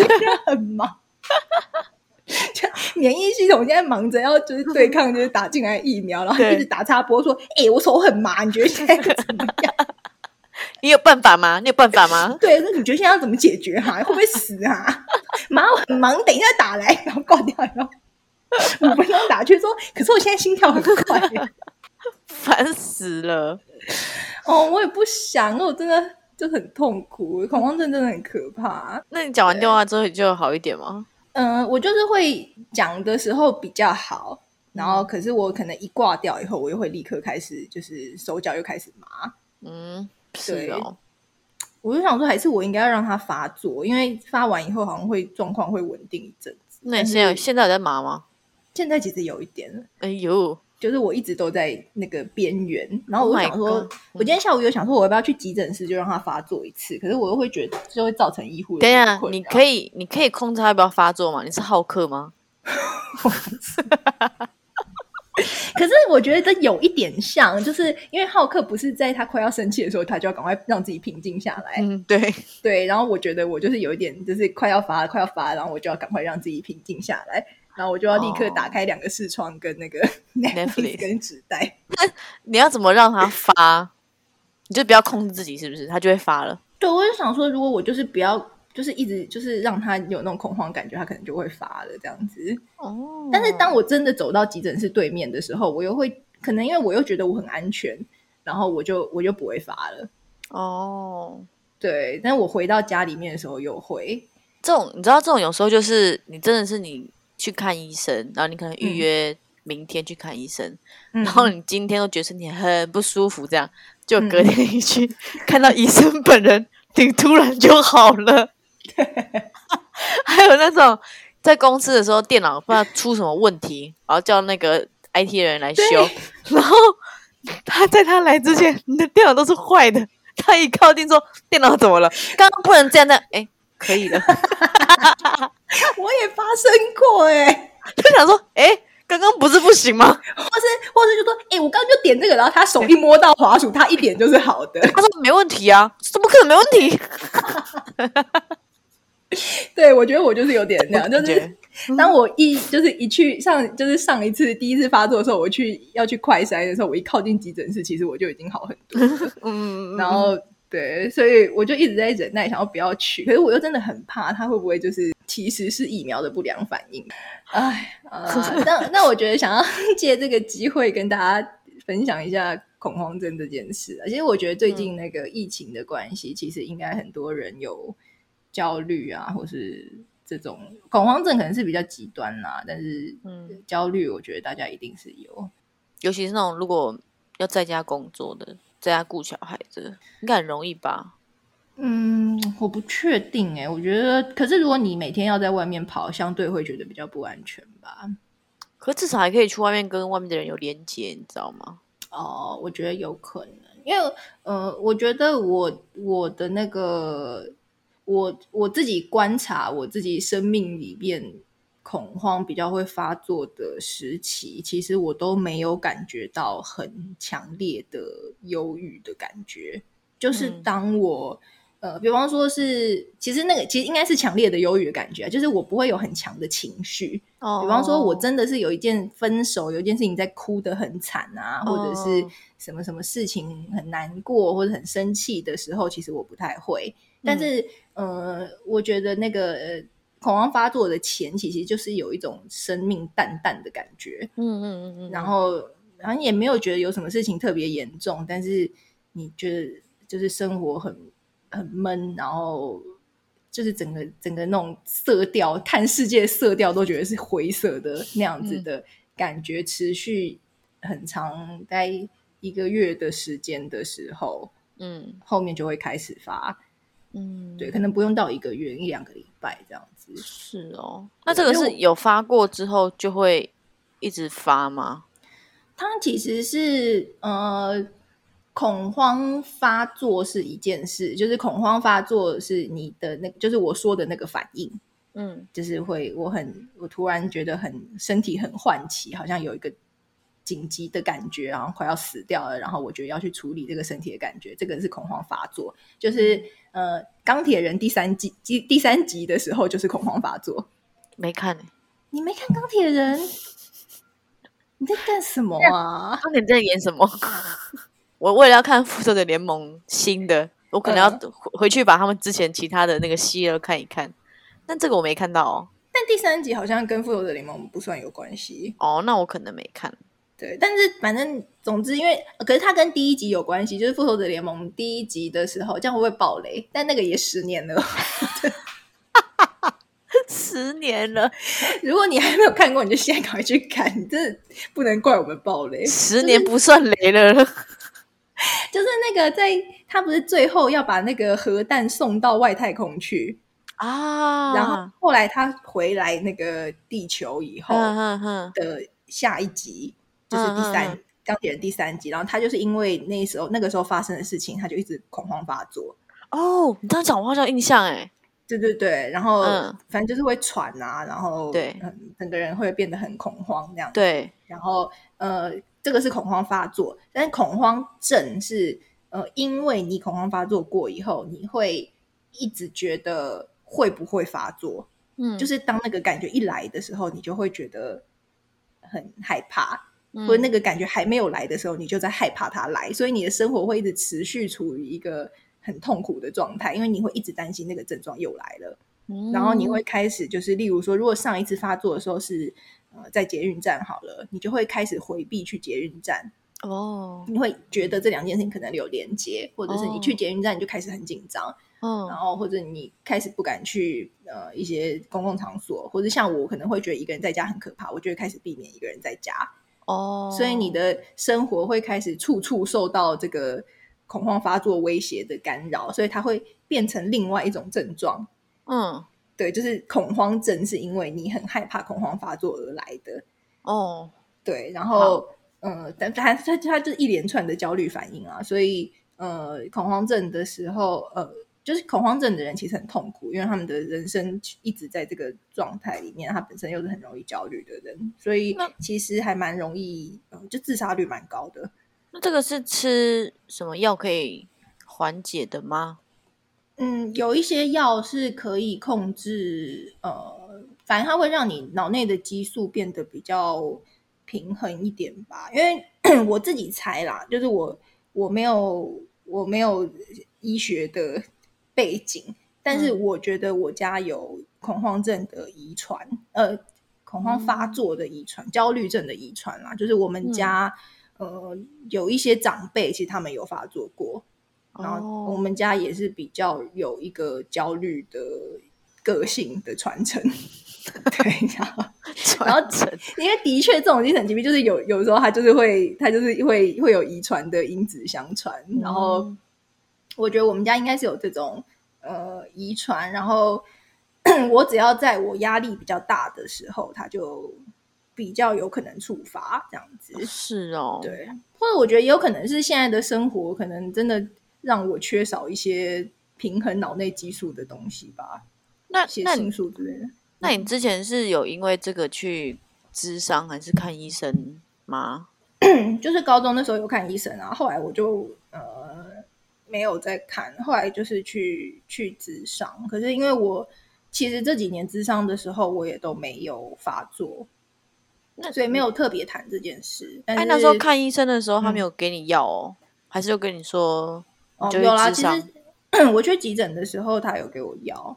Speaker 1: 很忙。免疫系统现在忙着要就是对 抗就是打进来疫苗，然后一直打插播说：“哎，我手很麻，你觉得现在怎么样？
Speaker 2: 你有办法吗？你有办法吗？”
Speaker 1: 对，那你觉得现在要怎么解决？哈，会不会死啊？妈，我很忙，等一下打来，然后挂掉，然后五分钟打去说：“可是我现在心跳很快，
Speaker 2: 烦死了。”
Speaker 1: 哦，我也不想，我真的就很痛苦，恐慌症真的很可怕。
Speaker 2: 那你讲完电话之后你就好一点吗？
Speaker 1: 嗯，我就是会讲的时候比较好，然后可是我可能一挂掉以后，我又会立刻开始就是手脚又开始麻。
Speaker 2: 嗯，是哦。
Speaker 1: 我就想说，还是我应该要让它发作，因为发完以后好像会状况会稳定一阵子。
Speaker 2: 那现在现在在麻吗？
Speaker 1: 现在其实有一点。
Speaker 2: 哎呦。
Speaker 1: 就是我一直都在那个边缘，然后我想说，我今天下午有想说，我要不要去急诊室就让他发作一次？可是我又会觉得就会造成医护。
Speaker 2: 等一下，你可以你可以控制他要不要发作吗？你是好客吗？
Speaker 1: 可是我觉得这有一点像，就是因为浩克不是在他快要生气的时候，他就要赶快让自己平静下来。
Speaker 2: 嗯，对
Speaker 1: 对。然后我觉得我就是有一点，就是快要发，快要发，然后我就要赶快让自己平静下来，然后我就要立刻打开两个视窗跟那个 Netflix 跟纸袋。
Speaker 2: 那你要怎么让他发？你就不要控制自己，是不是？他就会发了。
Speaker 1: 对，我就想说，如果我就是不要。就是一直就是让他有那种恐慌感觉，他可能就会发了这样子。哦。但是当我真的走到急诊室对面的时候，我又会可能因为我又觉得我很安全，然后我就我就不会发了。哦。对，但我回到家里面的时候又会。
Speaker 2: 这种你知道，这种有时候就是你真的是你去看医生，然后你可能预约明天去看医生，然后你今天都觉得身体很不舒服，这样就隔天一去看到医生本人，挺突然就好了。还有那种在公司的时候，电脑不知道出什么问题，然后叫那个 IT 的人来修，然后他在他来之前，你的电脑都是坏的。他一靠近说：“电脑怎么了？刚刚不能这样的。”哎，可以了。
Speaker 1: 我也发生过哎，
Speaker 2: 就想说：“哎，刚刚不是不行吗？”
Speaker 1: 或是或是就说：“哎，我刚刚就点这个，然后他手一摸到滑鼠，他一点就是好的。”
Speaker 2: 他说：“没问题啊，怎么可能没问题？”
Speaker 1: 对，我觉得我就是有点那样，就是当我一就是一去上，就是上一次第一次发作的时候，我去要去快筛的时候，我一靠近急诊室，其实我就已经好很多。嗯，然后对，所以我就一直在忍耐，想要不要去，可是我又真的很怕他会不会就是其实是疫苗的不良反应。哎，那那我觉得想要 借这个机会跟大家分享一下恐慌症这件事。其实我觉得最近那个疫情的关系，其实应该很多人有。焦虑啊，或是这种恐慌症可能是比较极端啦，但是嗯，焦虑我觉得大家一定是有，
Speaker 2: 尤其是那种如果要在家工作的，在家顾小孩子，应该很容易吧？
Speaker 1: 嗯，我不确定哎，我觉得，可是如果你每天要在外面跑，相对会觉得比较不安全吧？
Speaker 2: 可至少还可以去外面跟外面的人有连接，你知道吗？
Speaker 1: 哦，我觉得有可能，因为呃，我觉得我我的那个。我我自己观察，我自己生命里面恐慌比较会发作的时期，其实我都没有感觉到很强烈的忧郁的感觉。就是当我呃，比方说是，其实那个其实应该是强烈的忧郁的感觉，就是我不会有很强的情绪。哦，比方说我真的是有一件分手，有一件事情在哭得很惨啊，或者是什么什么事情很难过或者很生气的时候，其实我不太会。但是，呃，我觉得那个恐慌发作的前期，其实就是有一种生命淡淡的感觉，嗯嗯嗯嗯，然后然后也没有觉得有什么事情特别严重，但是你觉得就是生活很很闷，然后就是整个整个那种色调，看世界色调都觉得是灰色的那样子的感觉，持续很长，待一个月的时间的时候，嗯，后面就会开始发。嗯，对，可能不用到一个月一两个礼拜这样子。
Speaker 2: 是哦，那这个是有发过之后就会一直发吗？
Speaker 1: 它其实是呃，恐慌发作是一件事，就是恐慌发作是你的那，就是我说的那个反应。嗯，就是会我很我突然觉得很身体很唤起，好像有一个。紧急的感觉，然后快要死掉了，然后我觉得要去处理这个身体的感觉，这个是恐慌发作。就是呃，钢铁人第三季第第三集的时候，就是恐慌发作。
Speaker 2: 没看，
Speaker 1: 你没看钢铁人？你在干什么啊？
Speaker 2: 钢铁在演什么？我为了要看复仇者联盟新的，我可能要回去把他们之前其他的那个希尔看一看。但这个我没看到哦。
Speaker 1: 但第三集好像跟复仇者联盟不算有关系
Speaker 2: 哦。那我可能没看。
Speaker 1: 对，但是反正总之，因为可是它跟第一集有关系，就是《复仇者联盟》第一集的时候，这样会不会爆雷？但那个也十年了，
Speaker 2: 十年了。
Speaker 1: 如果你还没有看过，你就现在赶快去看，你真的不能怪我们爆雷。
Speaker 2: 十年不算雷了，
Speaker 1: 就是那个在他不是最后要把那个核弹送到外太空去啊，然后后来他回来那个地球以后的下一集。就是第三钢铁人第三集，然后他就是因为那时候那个时候发生的事情，他就一直恐慌发作。
Speaker 2: 哦，你这样讲我好像印象哎，
Speaker 1: 对对对，然后反正就是会喘啊，然后对，整个人会变得很恐慌那样。
Speaker 2: 对，
Speaker 1: 然后呃，这个是恐慌发作，但是恐慌症是呃，因为你恐慌发作过以后，你会一直觉得会不会发作？嗯，就是当那个感觉一来的时候，你就会觉得很害怕，或者那个感觉还没有来的时候，你就在害怕它来，所以你的生活会一直持续处于一个很痛苦的状态，因为你会一直担心那个症状又来了，然后你会开始就是，例如说，如果上一次发作的时候是。呃，在捷运站好了，你就会开始回避去捷运站哦。你会觉得这两件事情可能有连接，或者是你去捷运站你就开始很紧张，嗯，然后或者你开始不敢去呃一些公共场所，或者像我可能会觉得一个人在家很可怕，我就会开始避免一个人在家哦。所以你的生活会开始处处受到这个恐慌发作威胁的干扰，所以它会变成另外一种症状，嗯。对，就是恐慌症，是因为你很害怕恐慌发作而来的哦。对，然后呃，但它它它就是一连串的焦虑反应啊，所以呃，恐慌症的时候，呃，就是恐慌症的人其实很痛苦，因为他们的人生一直在这个状态里面，他本身又是很容易焦虑的人，所以其实还蛮容易，就自杀率蛮高的。
Speaker 2: 那这个是吃什么药可以缓解的吗？
Speaker 1: 嗯，有一些药是可以控制，呃，反正它会让你脑内的激素变得比较平衡一点吧。因为 我自己猜啦，就是我我没有我没有医学的背景，但是我觉得我家有恐慌症的遗传，呃，恐慌发作的遗传，焦虑症的遗传啦。就是我们家呃有一些长辈，其实他们有发作过。然后我们家也是比较有一个焦虑的个性的传承，对，然后
Speaker 2: 传承，
Speaker 1: 因为的确这种精神疾病就是有有时候它就是会它就是会会有遗传的因子相传，然后我觉得我们家应该是有这种呃遗传，然后 我只要在我压力比较大的时候，它就比较有可能触发这样子，
Speaker 2: 是哦，
Speaker 1: 对，或者我觉得也有可能是现在的生活可能真的。让我缺少一些平衡脑内激素的东西吧，
Speaker 2: 那
Speaker 1: 血清素之类的。
Speaker 2: 那你之前是有因为这个去咨商还是看医生吗？
Speaker 1: 就是高中那时候有看医生啊，后来我就呃没有在看，后来就是去去咨商。可是因为我其实这几年咨商的时候，我也都没有发作，那所以没有特别谈这件事。哎，
Speaker 2: 那时候看医生的时候，他没有给你药哦，还是有跟你说？
Speaker 1: 哦，有啦。其实 我去急诊的时候，他有给我药，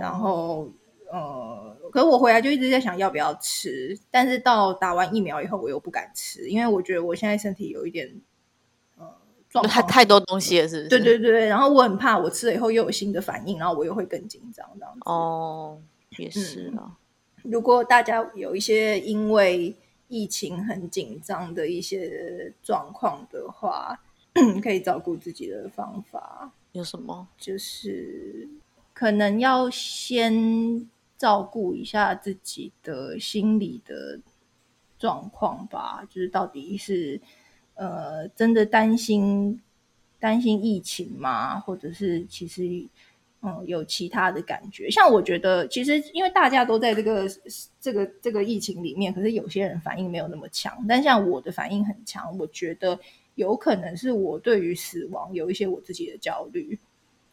Speaker 1: 然后呃，可是我回来就一直在想要不要吃。但是到打完疫苗以后，我又不敢吃，因为我觉得我现在身体有一点
Speaker 2: 太太多东西了，是不是？
Speaker 1: 对对对。然后我很怕我吃了以后又有新的反应，然后我又会更紧张这样子。
Speaker 2: 哦，也是啊。
Speaker 1: 如果大家有一些因为疫情很紧张的一些状况的话，可以照顾自己的方法
Speaker 2: 有什么？
Speaker 1: 就是可能要先照顾一下自己的心理的状况吧。就是到底是呃真的担心担心疫情吗？或者是其实嗯有其他的感觉？像我觉得，其实因为大家都在这个这个这个疫情里面，可是有些人反应没有那么强。但像我的反应很强，我觉得。有可能是我对于死亡有一些我自己的焦虑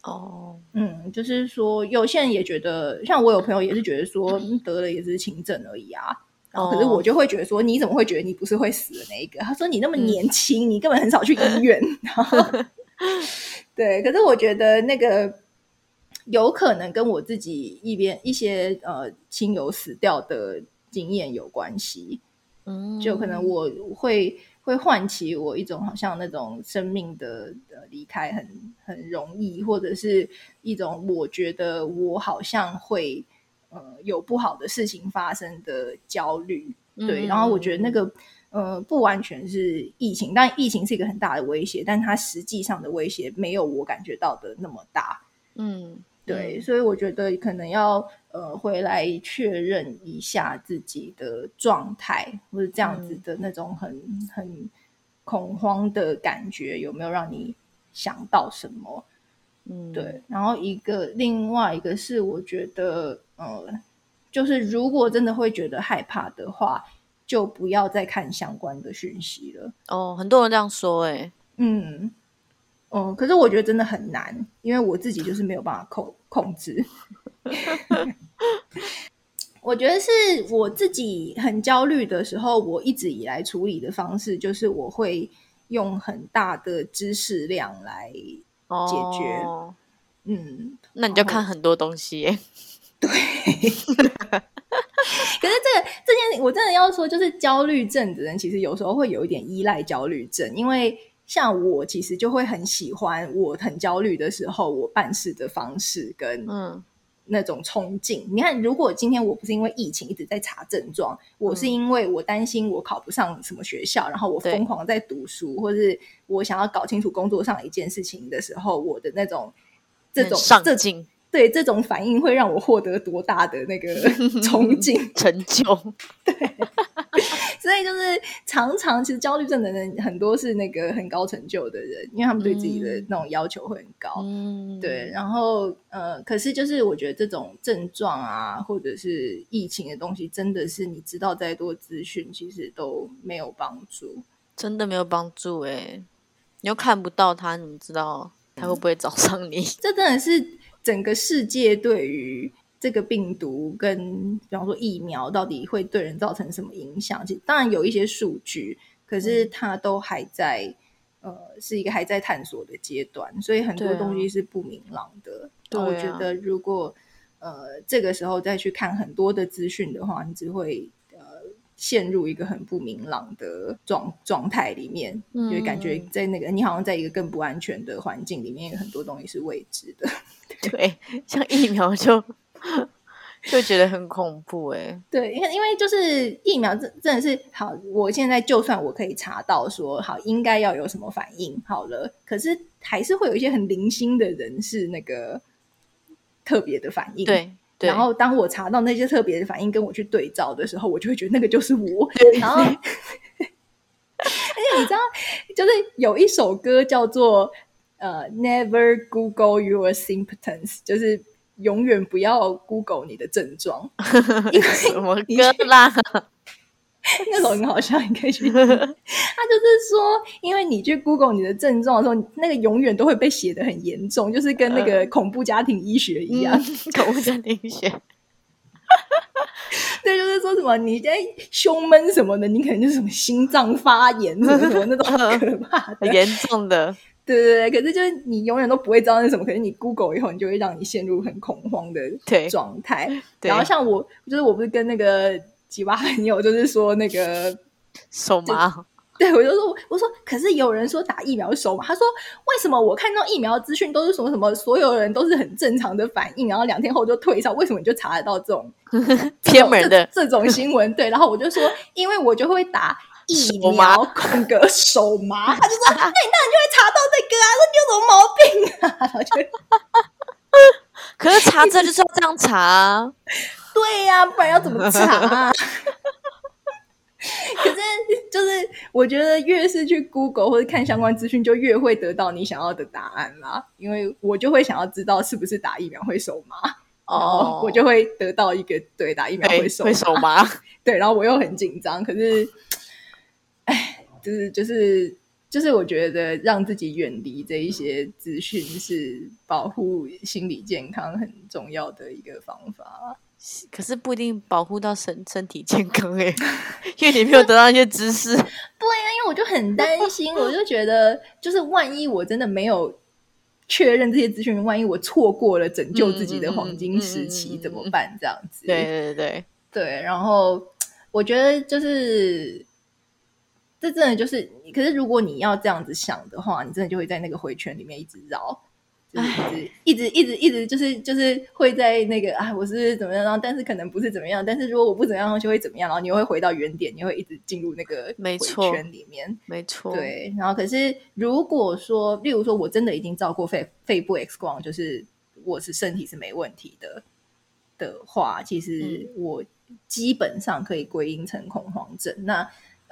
Speaker 1: 哦，嗯，就是说有些人也觉得，像我有朋友也是觉得说得了也是轻症而已啊，然后可是我就会觉得说你怎么会觉得你不是会死的那一个？他说你那么年轻，你根本很少去医院，然后 对，可是我觉得那个有可能跟我自己一边一些呃亲友死掉的经验有关系，嗯，就可能我会。会唤起我一种好像那种生命的离开很很容易，或者是一种我觉得我好像会呃有不好的事情发生的焦虑。对，然后我觉得那个呃不完全是疫情，但疫情是一个很大的威胁，但它实际上的威胁没有我感觉到的那么大。嗯。对，所以我觉得可能要呃回来确认一下自己的状态，或者这样子的那种很很恐慌的感觉有没有让你想到什么？嗯，对。然后一个另外一个是，我觉得呃，就是如果真的会觉得害怕的话，就不要再看相关的讯息了。
Speaker 2: 哦，很多人这样说，哎，
Speaker 1: 嗯，哦，可是我觉得真的很难，因为我自己就是没有办法控控制。我觉得是我自己很焦虑的时候，我一直以来处理的方式就是我会用很大的知识量来解决。嗯，
Speaker 2: 那你就看很多东西。
Speaker 1: 对。可是这个这件，我真的要说，就是焦虑症的人，其实有时候会有一点依赖焦虑症，因为像我，其实就会很喜欢我很焦虑的时候，我办事的方式跟嗯那种冲劲。你看，如果今天我不是因为疫情一直在查症状，我是因为我担心我考不上什么学校，然后我疯狂在读书，或是我想要搞清楚工作上一件事情的时候，我的那种这种
Speaker 2: 上进。
Speaker 1: 对这种反应会让我获得多大的那个 憧憬
Speaker 2: 成就？
Speaker 1: 对，所以就是常常其实焦虑症的人很多是那个很高成就的人，因为他们对自己的那种要求会很高。嗯，对。然后呃，可是就是我觉得这种症状啊，或者是疫情的东西，真的是你知道再多资讯，其实都没有帮助，
Speaker 2: 真的没有帮助。哎，你又看不到他，你知道他会不会找上你？
Speaker 1: 这真的是。整个世界对于这个病毒跟比方说疫苗到底会对人造成什么影响？其实当然有一些数据，可是它都还在呃是一个还在探索的阶段，所以很多东西是不明朗的。对，我觉得如果呃这个时候再去看很多的资讯的话，你只会。陷入一个很不明朗的状状态里面，就会感觉在那个你好像在一个更不安全的环境里面，有很多东西是未知的。
Speaker 2: 对，像疫苗就 就觉得很恐怖哎。
Speaker 1: 对，因为因为就是疫苗真真的是好，我现在就算我可以查到说好应该要有什么反应好了，可是还是会有一些很零星的人是那个特别的反应。
Speaker 2: 对。
Speaker 1: 然后，当我查到那些特别的反应，跟我去对照的时候，我就会觉得那个就是我。然后，而且你知道，就是有一首歌叫做“呃，Never Google Your Symptoms”，就是永远不要 Google 你的症状。
Speaker 2: 什么歌啦？
Speaker 1: 那首很好笑，你可以去。他就是说，因为你去 Google 你的症状的时候，那个永远都会被写的很严重，就是跟那个恐怖家庭医学一样。
Speaker 2: 恐怖家庭医学，
Speaker 1: 对，就是说什么你在胸闷什么的，你可能就是什么心脏发炎什么什么那种可怕、
Speaker 2: 很严重的。
Speaker 1: 对对对，可是就是你永远都不会知道是什么，可是你 Google 以后，你就会让你陷入很恐慌的状态。然后像我，就是我不是跟那个。几把朋友就是说那个
Speaker 2: 手麻，
Speaker 1: 对我就说我说，可是有人说打疫苗手麻，他说为什么我看到疫苗资讯都是什么什么，所有人都是很正常的反应，然后两天后就退烧，为什么你就查得到这种
Speaker 2: 偏门的
Speaker 1: 这种新闻？对，然后我就说，因为我就会打疫苗空格手麻，他就说，那你当然就会查到这个啊，说你有什么毛病啊？然后就，
Speaker 2: 可是查这就是要这样查。
Speaker 1: 对呀，不然要怎么查？可是就是我觉得越是去 Google 或者看相关资讯，就越会得到你想要的答案啦。因为我就会想要知道是不是打疫苗会手麻哦，我就会得到一个对打疫苗会手
Speaker 2: 会手麻。
Speaker 1: 对，然后我又很紧张，可是，哎，就是就是就是，我觉得让自己远离这一些资讯是保护心理健康很重要的一个方法。
Speaker 2: 可是不一定保护到身身体健康哎，因为你没有得到一些知识。对
Speaker 1: 啊，因为我就很担心，我就觉得，就是万一我真的没有确认这些资讯，万一我错过了拯救自己的黄金时期怎么办？这样子。
Speaker 2: 对对对
Speaker 1: 对。然后我觉得就是，这真的就是，可是如果你要这样子想的话，你真的就会在那个回圈里面一直绕。就是一直一直一直就是就是会在那个啊，我是怎么样，然后但是可能不是怎么样，但是如果我不怎么样，就会怎么样，然后你又会回到原点，你会一直进入那个回圈里面，
Speaker 2: 没错。
Speaker 1: 对，然后可是如果说，例如说我真的已经照过肺肺部 X 光，就是我是身体是没问题的的话，其实我基本上可以归因成恐慌症。那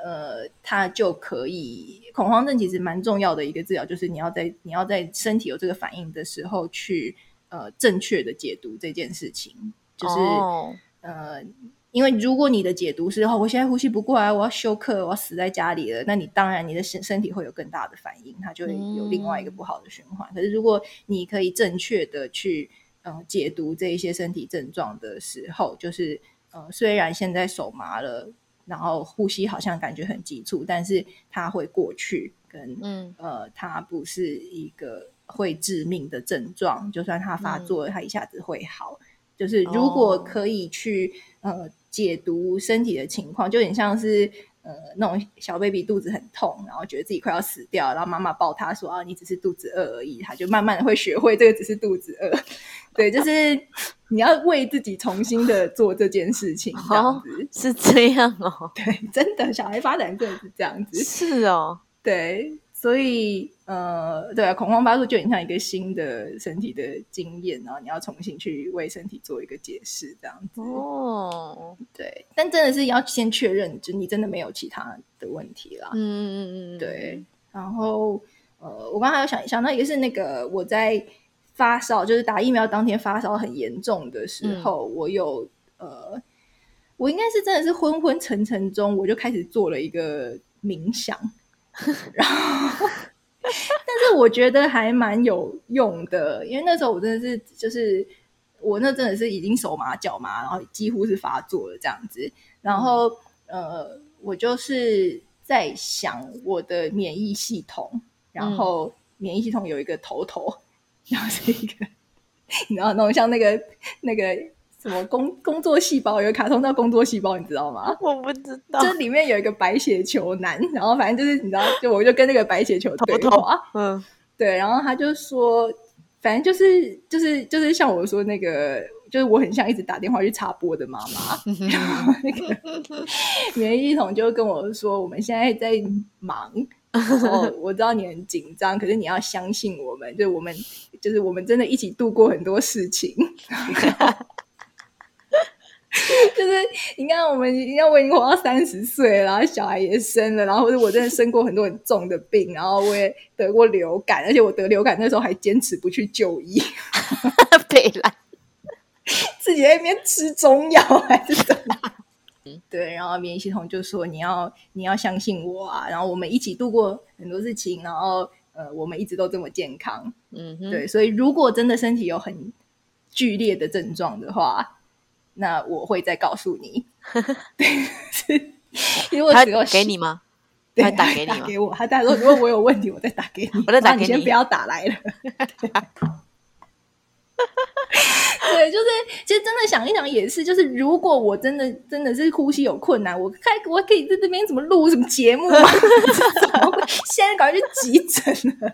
Speaker 1: 呃，它就可以恐慌症其实蛮重要的一个治疗，就是你要在你要在身体有这个反应的时候去呃正确的解读这件事情，就是呃，因因为如果你的解读是哦，我现在呼吸不过来，我要休克，我要死在家里了，那你当然你的身身体会有更大的反应，它就会有另外一个不好的循环。可是如果你可以正确的去呃解读这一些身体症状的时候，就是呃虽然现在手麻了，然后呼吸好像感觉很急促，但是它会过去，跟嗯呃它不是一个会致命的症状，就算它发作，它一下子会好。就是如果可以去呃。解读身体的情况，就有点像是呃那种小 baby 肚子很痛，然后觉得自己快要死掉，然后妈妈抱他说啊，你只是肚子饿而已，他就慢慢的会学会这个只是肚子饿。对，就是 你要为自己重新的做这件事情，这样子
Speaker 2: 是这样哦。
Speaker 1: 对，真的小孩发展真的是这样子，
Speaker 2: 是哦，
Speaker 1: 对。所以，呃，对啊，恐慌发作就很像一个新的身体的经验，然后你要重新去为身体做一个解释，这样子。哦，对，但真的是要先确认，就你真的没有其他的问题啦。嗯嗯嗯嗯，对。然后，呃，我刚才有想一想，那也是那个我在发烧，就是打疫苗当天发烧很严重的时候，我有呃，我应该是真的是昏昏沉沉中，我就开始做了一个冥想。然后，但是我觉得还蛮有用的，因为那时候我真的是就是我那真的是已经手麻脚麻，然后几乎是发作了这样子。然后呃，我就是在想我的免疫系统，然后免疫系统有一个头头，然后是一个你知道那种像那个那个。什么工工作细胞？有个卡通叫工作细胞，你知道吗？
Speaker 2: 我不知道。
Speaker 1: 这里面有一个白血球男，然后反正就是你知道，就我就跟那个白血球对话。嗯，对，然后他就说，反正就是就是就是像我说那个，就是我很像一直打电话去插播的妈妈。然后那个免疫系统就跟我说，我们现在在忙，然后我知道你很紧张，可是你要相信我们，就我们就是我们真的一起度过很多事情。就是你看，我们因为我已经活到三十岁了，然后小孩也生了，然后或者我真的生过很多很重的病，然后我也得过流感，而且我得流感那时候还坚持不去就医，
Speaker 2: 北 来
Speaker 1: 自己在那边吃中药还是什么？对，然后免疫系统就说你要你要相信我啊，然后我们一起度过很多事情，然后呃，我们一直都这么健康，嗯，对，所以如果真的身体有很剧烈的症状的话。那我会再告诉你，因为
Speaker 2: 他给你吗？他打给你
Speaker 1: 吗？给我，他他说如果我有问题，我再打给你。
Speaker 2: 我再打给
Speaker 1: 你，先不要打来了。对，就是其实真的想一想也是，就是如果我真的真的是呼吸有困难，我开我可以在这边怎么录什么节目吗？现在赶快去急诊了。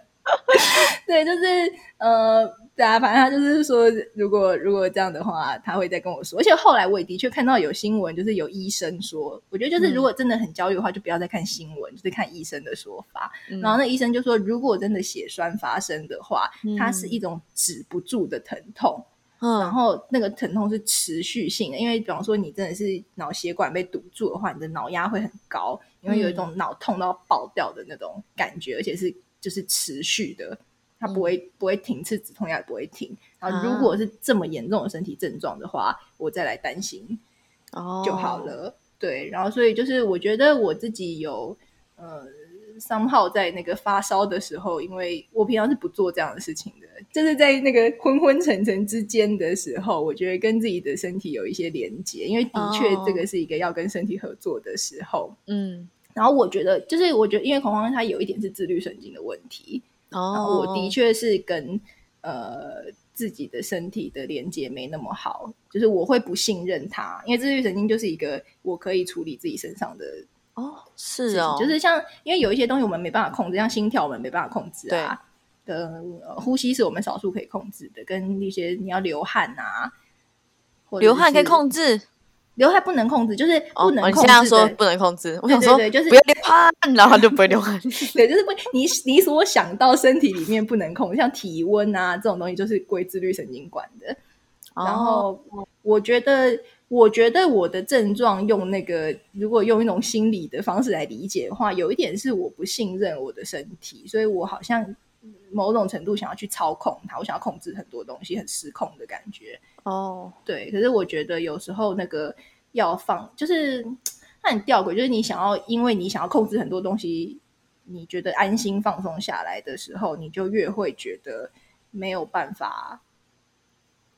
Speaker 1: 对，就是呃。对啊，反正他就是说，如果如果这样的话，他会再跟我说。而且后来我也的确看到有新闻，就是有医生说，我觉得就是如果真的很焦虑的话，就不要再看新闻，就是看医生的说法。然后那医生就说，如果真的血栓发生的话，它是一种止不住的疼痛，然后那个疼痛是持续性的。因为比方说你真的是脑血管被堵住的话，你的脑压会很高，因为有一种脑痛到爆掉的那种感觉，而且是就是持续的。它不会不会停，吃止痛药也不会停。然后如果是这么严重的身体症状的话，我再来担心哦就好了。对，然后所以就是我觉得我自己有呃三号在那个发烧的时候，因为我平常是不做这样的事情的，就是在那个昏昏沉沉之间的时候，我觉得跟自己的身体有一些连接，因为的确这个是一个要跟身体合作的时候。嗯，然后我觉得就是我觉得因为恐慌它有一点是自律神经的问题。哦，我的确是跟呃自己的身体的连接没那么好，就是我会不信任它，因为自律神经就是一个我可以处理自己身上的
Speaker 2: 哦，是哦，
Speaker 1: 就是像因为有一些东西我们没办法控制，像心跳我们没办法控制啊，的呼吸是我们少数可以控制的，跟一些你要流汗啊，
Speaker 2: 流汗可以控制。
Speaker 1: 流汗不能控制，就是不能。
Speaker 2: 你现在说不能控制，我想说对就是不要流汗，然后就不会流汗。
Speaker 1: 对，就是不你你所想到身体里面不能控，像体温啊这种东西，就是归自律神经管的。然后我觉得，我觉得我的症状用那个，如果用一种心理的方式来理解的话，有一点是我不信任我的身体，所以我好像某种程度想要去操控它，我想要控制很多东西，很失控的感觉。哦，对，可是我觉得有时候那个要放，就是很吊诡，就是你想要，因为你想要控制很多东西，你觉得安心放松下来的时候，你就越会觉得没有办法。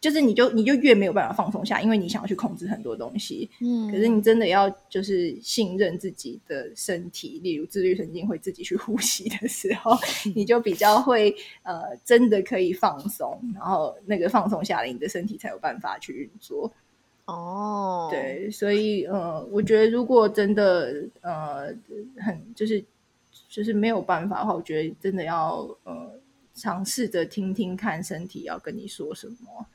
Speaker 1: 就是你就你就越没有办法放松下，因为你想要去控制很多东西。嗯，可是你真的要就是信任自己的身体，例如自律神经会自己去呼吸的时候，你就比较会呃真的可以放松，然后那个放松下来，你的身体才有办法去运作。哦，对，所以呃，我觉得如果真的呃很就是就是没有办法的话，我觉得真的要呃尝试着听听看身体要跟你说什么。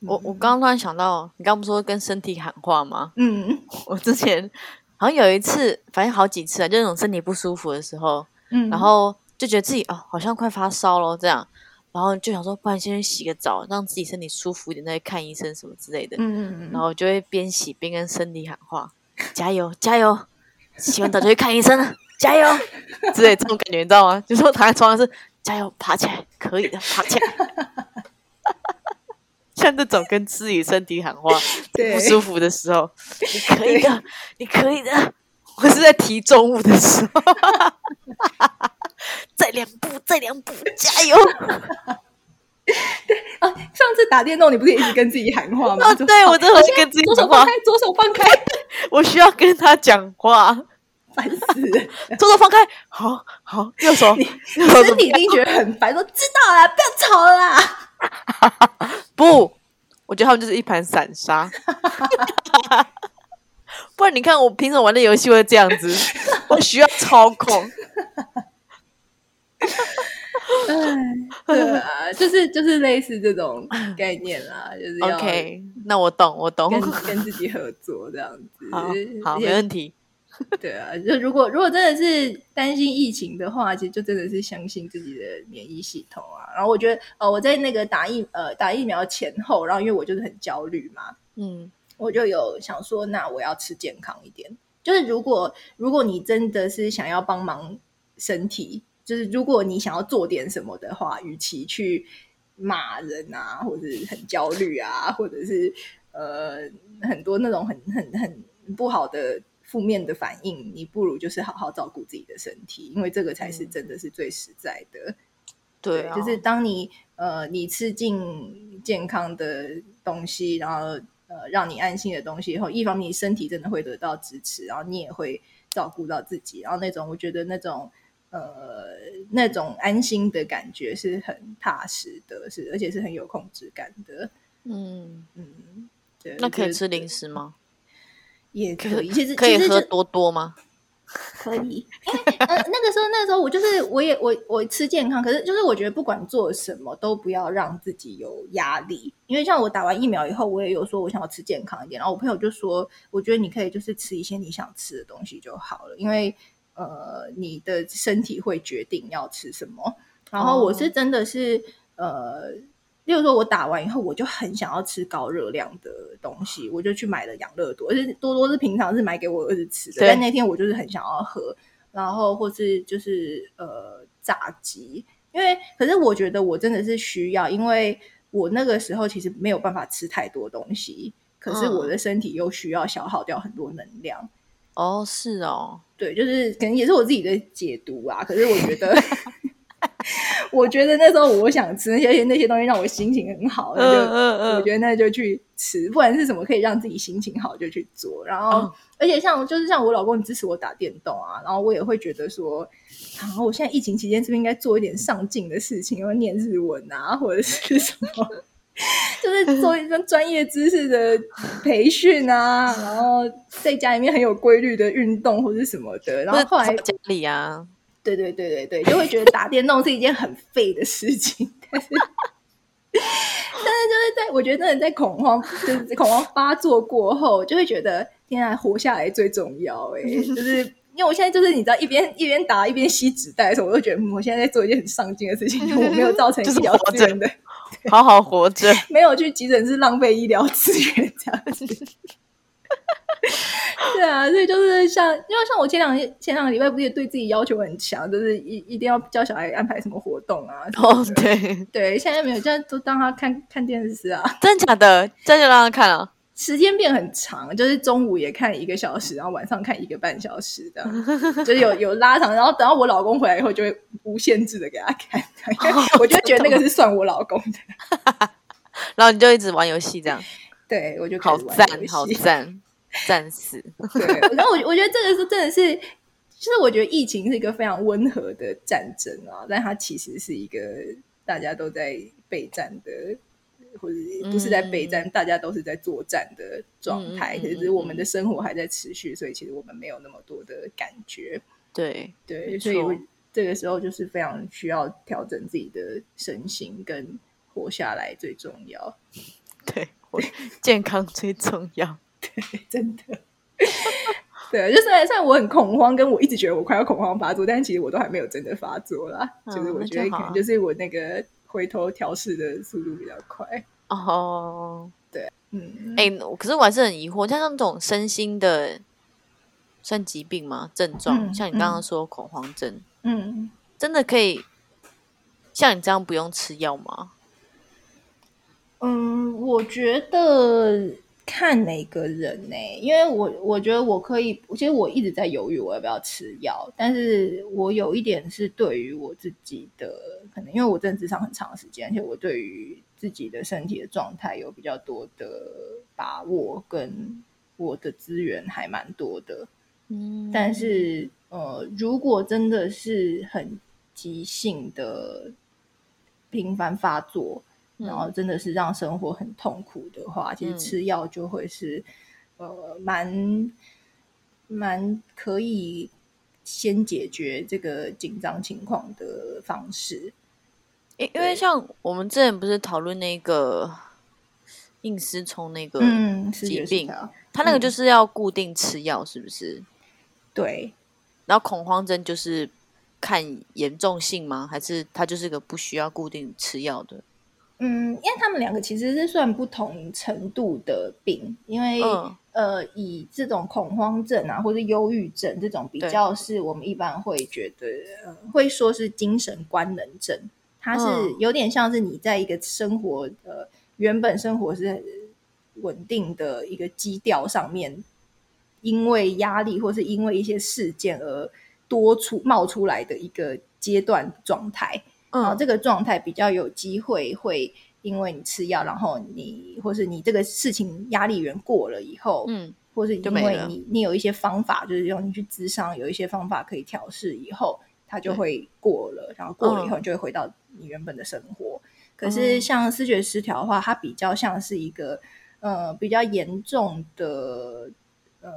Speaker 2: 我我刚刚突然想到，你刚不说跟身体喊话吗？嗯，我之前好像有一次，反正好几次啊，就那种身体不舒服的时候，嗯，然后就觉得自己哦，好像快发烧了这样，然后就想说，不然先去洗个澡，让自己身体舒服一点，再去看医生什么之类的。嗯嗯嗯，然后就会边洗边跟身体喊话：“加油，加油！洗完澡就去看医生了，加油！”之类这种感觉，你知道吗？就说躺在床上是加油，爬起来，可以的，爬起来。像这种跟自己身体喊话不舒服的时候，你可以的，你可以的。我是在提重物的时候，再两步，再两步，加油！
Speaker 1: 对啊，上次打电动，你不是一直跟自己喊话吗？
Speaker 2: 哦，对我真的是跟自己
Speaker 1: 左手放开，左手放开。
Speaker 2: 我需要跟他讲话，
Speaker 1: 烦死！
Speaker 2: 左手放开，好好，右手，
Speaker 1: 身体一定觉得很烦，说知道了，不要吵了啦。
Speaker 2: 不，我觉得他们就是一盘散沙。不然你看，我平常玩的游戏会这样子，我需要操控。
Speaker 1: 对啊，就是就是类似这种概念啦，就是
Speaker 2: OK。那我懂，我懂，
Speaker 1: 跟跟自己合作这样子，
Speaker 2: 好，没问题。
Speaker 1: 对啊，就如果如果真的是担心疫情的话，其实就真的是相信自己的免疫系统啊。然后我觉得，呃，我在那个打疫呃打疫苗前后，然后因为我就是很焦虑嘛，嗯，我就有想说，那我要吃健康一点。就是如果如果你真的是想要帮忙身体，就是如果你想要做点什么的话，与其去骂人啊，或者是很焦虑啊，或者是呃很多那种很很很不好的。负面的反应，你不如就是好好照顾自己的身体，因为这个才是真的是最实在的。
Speaker 2: 对，
Speaker 1: 就是当你呃你吃进健康的东西，然后呃让你安心的东西以后，一方面身体真的会得到支持，然后你也会照顾到自己，然后那种我觉得那种呃那种安心的感觉是很踏实的，是而且是很有控制感的。嗯
Speaker 2: 嗯，对。那可以吃零食吗？
Speaker 1: 也可以，其实
Speaker 2: 可以喝多多吗？
Speaker 1: 可以，因为呃那个时候那个时候我就是我也我我吃健康，可是就是我觉得不管做什么都不要让自己有压力，因为像我打完疫苗以后，我也有说我想要吃健康一点，然后我朋友就说，我觉得你可以就是吃一些你想吃的东西就好了，因为呃你的身体会决定要吃什么，然后我是真的是呃。例如说，我打完以后，我就很想要吃高热量的东西，我就去买了养乐多。而且多多是平常是买给我儿子吃的，但那天我就是很想要喝，然后或是就是呃炸鸡。因为可是我觉得我真的是需要，因为我那个时候其实没有办法吃太多东西，可是我的身体又需要消耗掉很多能量。
Speaker 2: 哦，是哦，
Speaker 1: 对，就是可能也是我自己的解读啊。可是我觉得。我觉得那时候我想吃那些那些东西，让我心情很好，那就我觉得那就去吃，不管是什么可以让自己心情好就去做。然后，而且像就是像我老公支持我打电动啊，然后我也会觉得说，然后我现在疫情期间是不是应该做一点上进的事情，要念日文啊，或者是什么，就是做一份专业知识的培训啊，然后在家里面很有规律的运动或者什么的。然后后来
Speaker 2: 家里啊。
Speaker 1: 对对对对对，就会觉得打电动是一件很废的事情，但是但是就是在我觉得真的在恐慌就是恐慌发作过后，就会觉得天啊，活下来最重要哎，就是因为我现在就是你知道一边一边打一边吸纸袋的时候，我就觉得我现在在做一件很上进的事情，我没有造成医疗资源的，
Speaker 2: 好好活着，
Speaker 1: 没有去急诊室浪费医疗资源这样子。对啊，所以就是像，因为像我前两前两个礼拜不是也对自己要求很强，就是一一定要教小孩安排什么活动啊。
Speaker 2: 哦，对
Speaker 1: 对，现在没有，现在都让他看看电视啊。
Speaker 2: 真的假的？真的让他看啊？
Speaker 1: 时间变很长，就是中午也看一个小时，然后晚上看一个半小时的，就是有有拉长。然后等到我老公回来以后，就会无限制的给他看。我就觉得那个是算我老公的，
Speaker 2: 然后你就一直玩游戏这样。
Speaker 1: 对，我就
Speaker 2: 好赞，好 赞，赞死。
Speaker 1: 对，然后我我觉得这个是真的是，其实我觉得疫情是一个非常温和的战争啊，但它其实是一个大家都在备战的。或者不是在备战，大家都是在作战的状态。可是我们的生活还在持续，所以其实我们没有那么多的感觉。
Speaker 2: 对
Speaker 1: 对，所以这个时候就是非常需要调整自己的身心，跟活下来最重要。
Speaker 2: 对，健康最重要。
Speaker 1: 对，真的。对，就虽然虽然我很恐慌，跟我一直觉得我快要恐慌发作，但其实我都还没有真的发作啦。就是我觉得可能就是我那个。回头调试的速度比较快哦，对，嗯，
Speaker 2: 哎，可是我还是很疑惑，像那种身心的算疾病吗？症状像你刚刚说恐慌症，嗯，真的可以像你这样不用吃药吗？
Speaker 1: 嗯，我觉得。看哪个人呢？因为我我觉得我可以，其实我一直在犹豫我要不要吃药，但是我有一点是对于我自己的可能，因为我政治上很长时间，而且我对于自己的身体的状态有比较多的把握，跟我的资源还蛮多的。嗯，但是呃，如果真的是很急性的频繁发作。然后真的是让生活很痛苦的话，其实吃药就会是呃蛮蛮可以先解决这个紧张情况的方式。
Speaker 2: 因因为像我们之前不是讨论那个硬丝虫那个疾病，他那个就是要固定吃药，是不是？
Speaker 1: 对。
Speaker 2: 然后恐慌症就是看严重性吗？还是它就是个不需要固定吃药的？
Speaker 1: 嗯，因为他们两个其实是算不同程度的病，因为呃，以这种恐慌症啊，或者忧郁症这种比较，是我们一般会觉得呃，会说是精神官能症，它是有点像是你在一个生活呃原本生活是稳定的一个基调上面，因为压力或是因为一些事件而多出冒出来的一个阶段状态。嗯，这个状态比较有机会会因为你吃药，然后你或是你这个事情压力源过了以后，嗯，或是因为你你有一些方法，就是用你去咨商，有一些方法可以调试以后，它就会过了，然后过了以后就会回到你原本的生活。可是像视觉失调的话，它比较像是一个呃比较严重的呃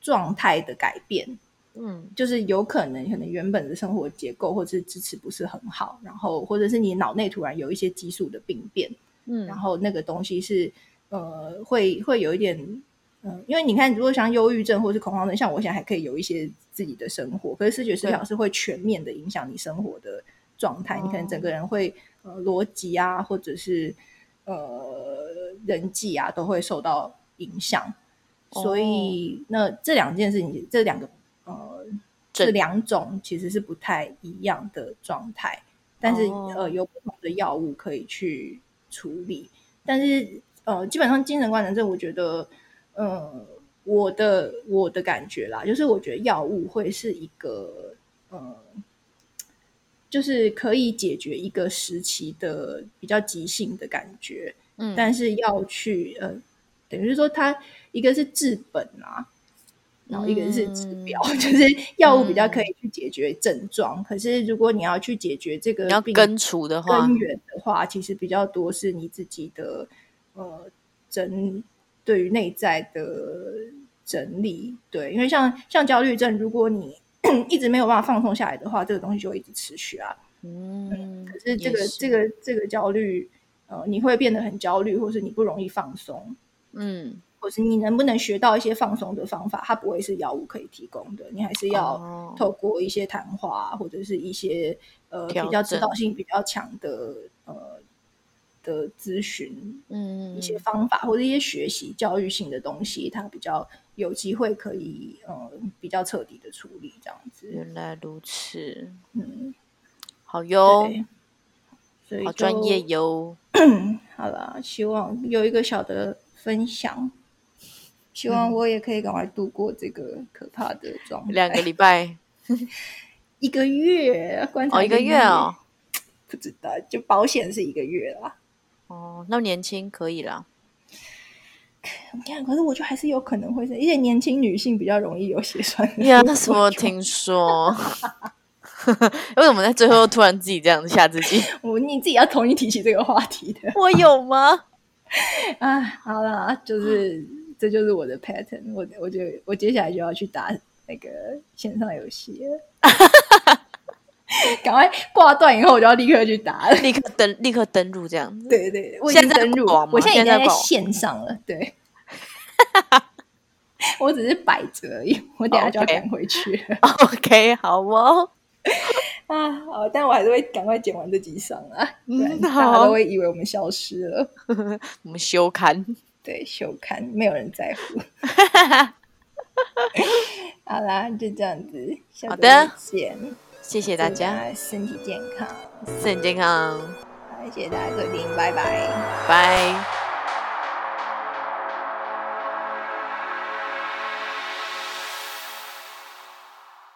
Speaker 1: 状态的改变。嗯，就是有可能，可能原本的生活结构或者是支持不是很好，然后或者是你脑内突然有一些激素的病变，嗯，然后那个东西是呃，会会有一点，嗯，因为你看，如果像忧郁症或是恐慌症，像我现在还可以有一些自己的生活，可是视觉失调是会全面的影响你生活的状态，你可能整个人会呃逻辑啊，或者是呃人际啊，都会受到影响，所以那这两件事情，这两个。呃，这两种其实是不太一样的状态，但是呃，有不同的药物可以去处理。但是呃，基本上精神官能症，我觉得，呃，我的我的感觉啦，就是我觉得药物会是一个呃，就是可以解决一个时期的比较急性的感觉。嗯，但是要去呃，等于说它一个是治本啊。然后一个是治标，就是药物比较可以去解决症状。可是如果你要去解决这个
Speaker 2: 要根除的话，
Speaker 1: 根源的话，其实比较多是你自己的呃整对于内在的整理。对，因为像像焦虑症，如果你 一直没有办法放松下来的话，这个东西就会一直持续啊。嗯，可是这个这个这个焦虑，呃，你会变得很焦虑，或是你不容易放松。嗯。或是你能不能学到一些放松的方法？它不会是药物可以提供的，你还是要透过一些谈话或者是一些呃比较指导性比较强的呃的咨询，嗯，一些方法或者一些学习教育性的东西，它比较有机会可以呃比较彻底的处理这样子。
Speaker 2: 原来如此，嗯，好哟，
Speaker 1: 所以
Speaker 2: 好专业哟。
Speaker 1: 好了，希望有一个小的。分享。希望我也可以赶快度过这个可怕的状态。
Speaker 2: 两个礼拜，
Speaker 1: 一个月，哦，
Speaker 2: 一个月哦，
Speaker 1: 不知道，就保险是一个月啦。
Speaker 2: 哦，那年轻可以啦。
Speaker 1: 你 看，可是我觉得还是有可能会是，因为年轻女性比较容易有血栓。
Speaker 2: 呀，那是我听说。为什么在最后突然自己这样吓自己？
Speaker 1: 我你自己要同意提起这个话题的，
Speaker 2: 我有吗？
Speaker 1: 啊，好了，就是这就是我的 pattern。我我觉得我接下来就要去打那个线上游戏了。赶快挂断以后，我就要立刻去打，
Speaker 2: 立刻登，立刻登录这样子。
Speaker 1: 对对，我现在登录，我现在已经在线上了。对，我只是摆着而已，我等下就要赶回去。
Speaker 2: OK，好哦。
Speaker 1: 啊，好，但我还是会赶快剪完这几上啊，大家都会以为我们消失了，
Speaker 2: 我们休刊，
Speaker 1: 对，休刊，没有人在乎。好啦，就这样子，
Speaker 2: 好的，
Speaker 1: 见。
Speaker 2: 谢谢大家，
Speaker 1: 身体健康，
Speaker 2: 身体健康。
Speaker 1: 谢谢大家收听，拜拜，
Speaker 2: 拜。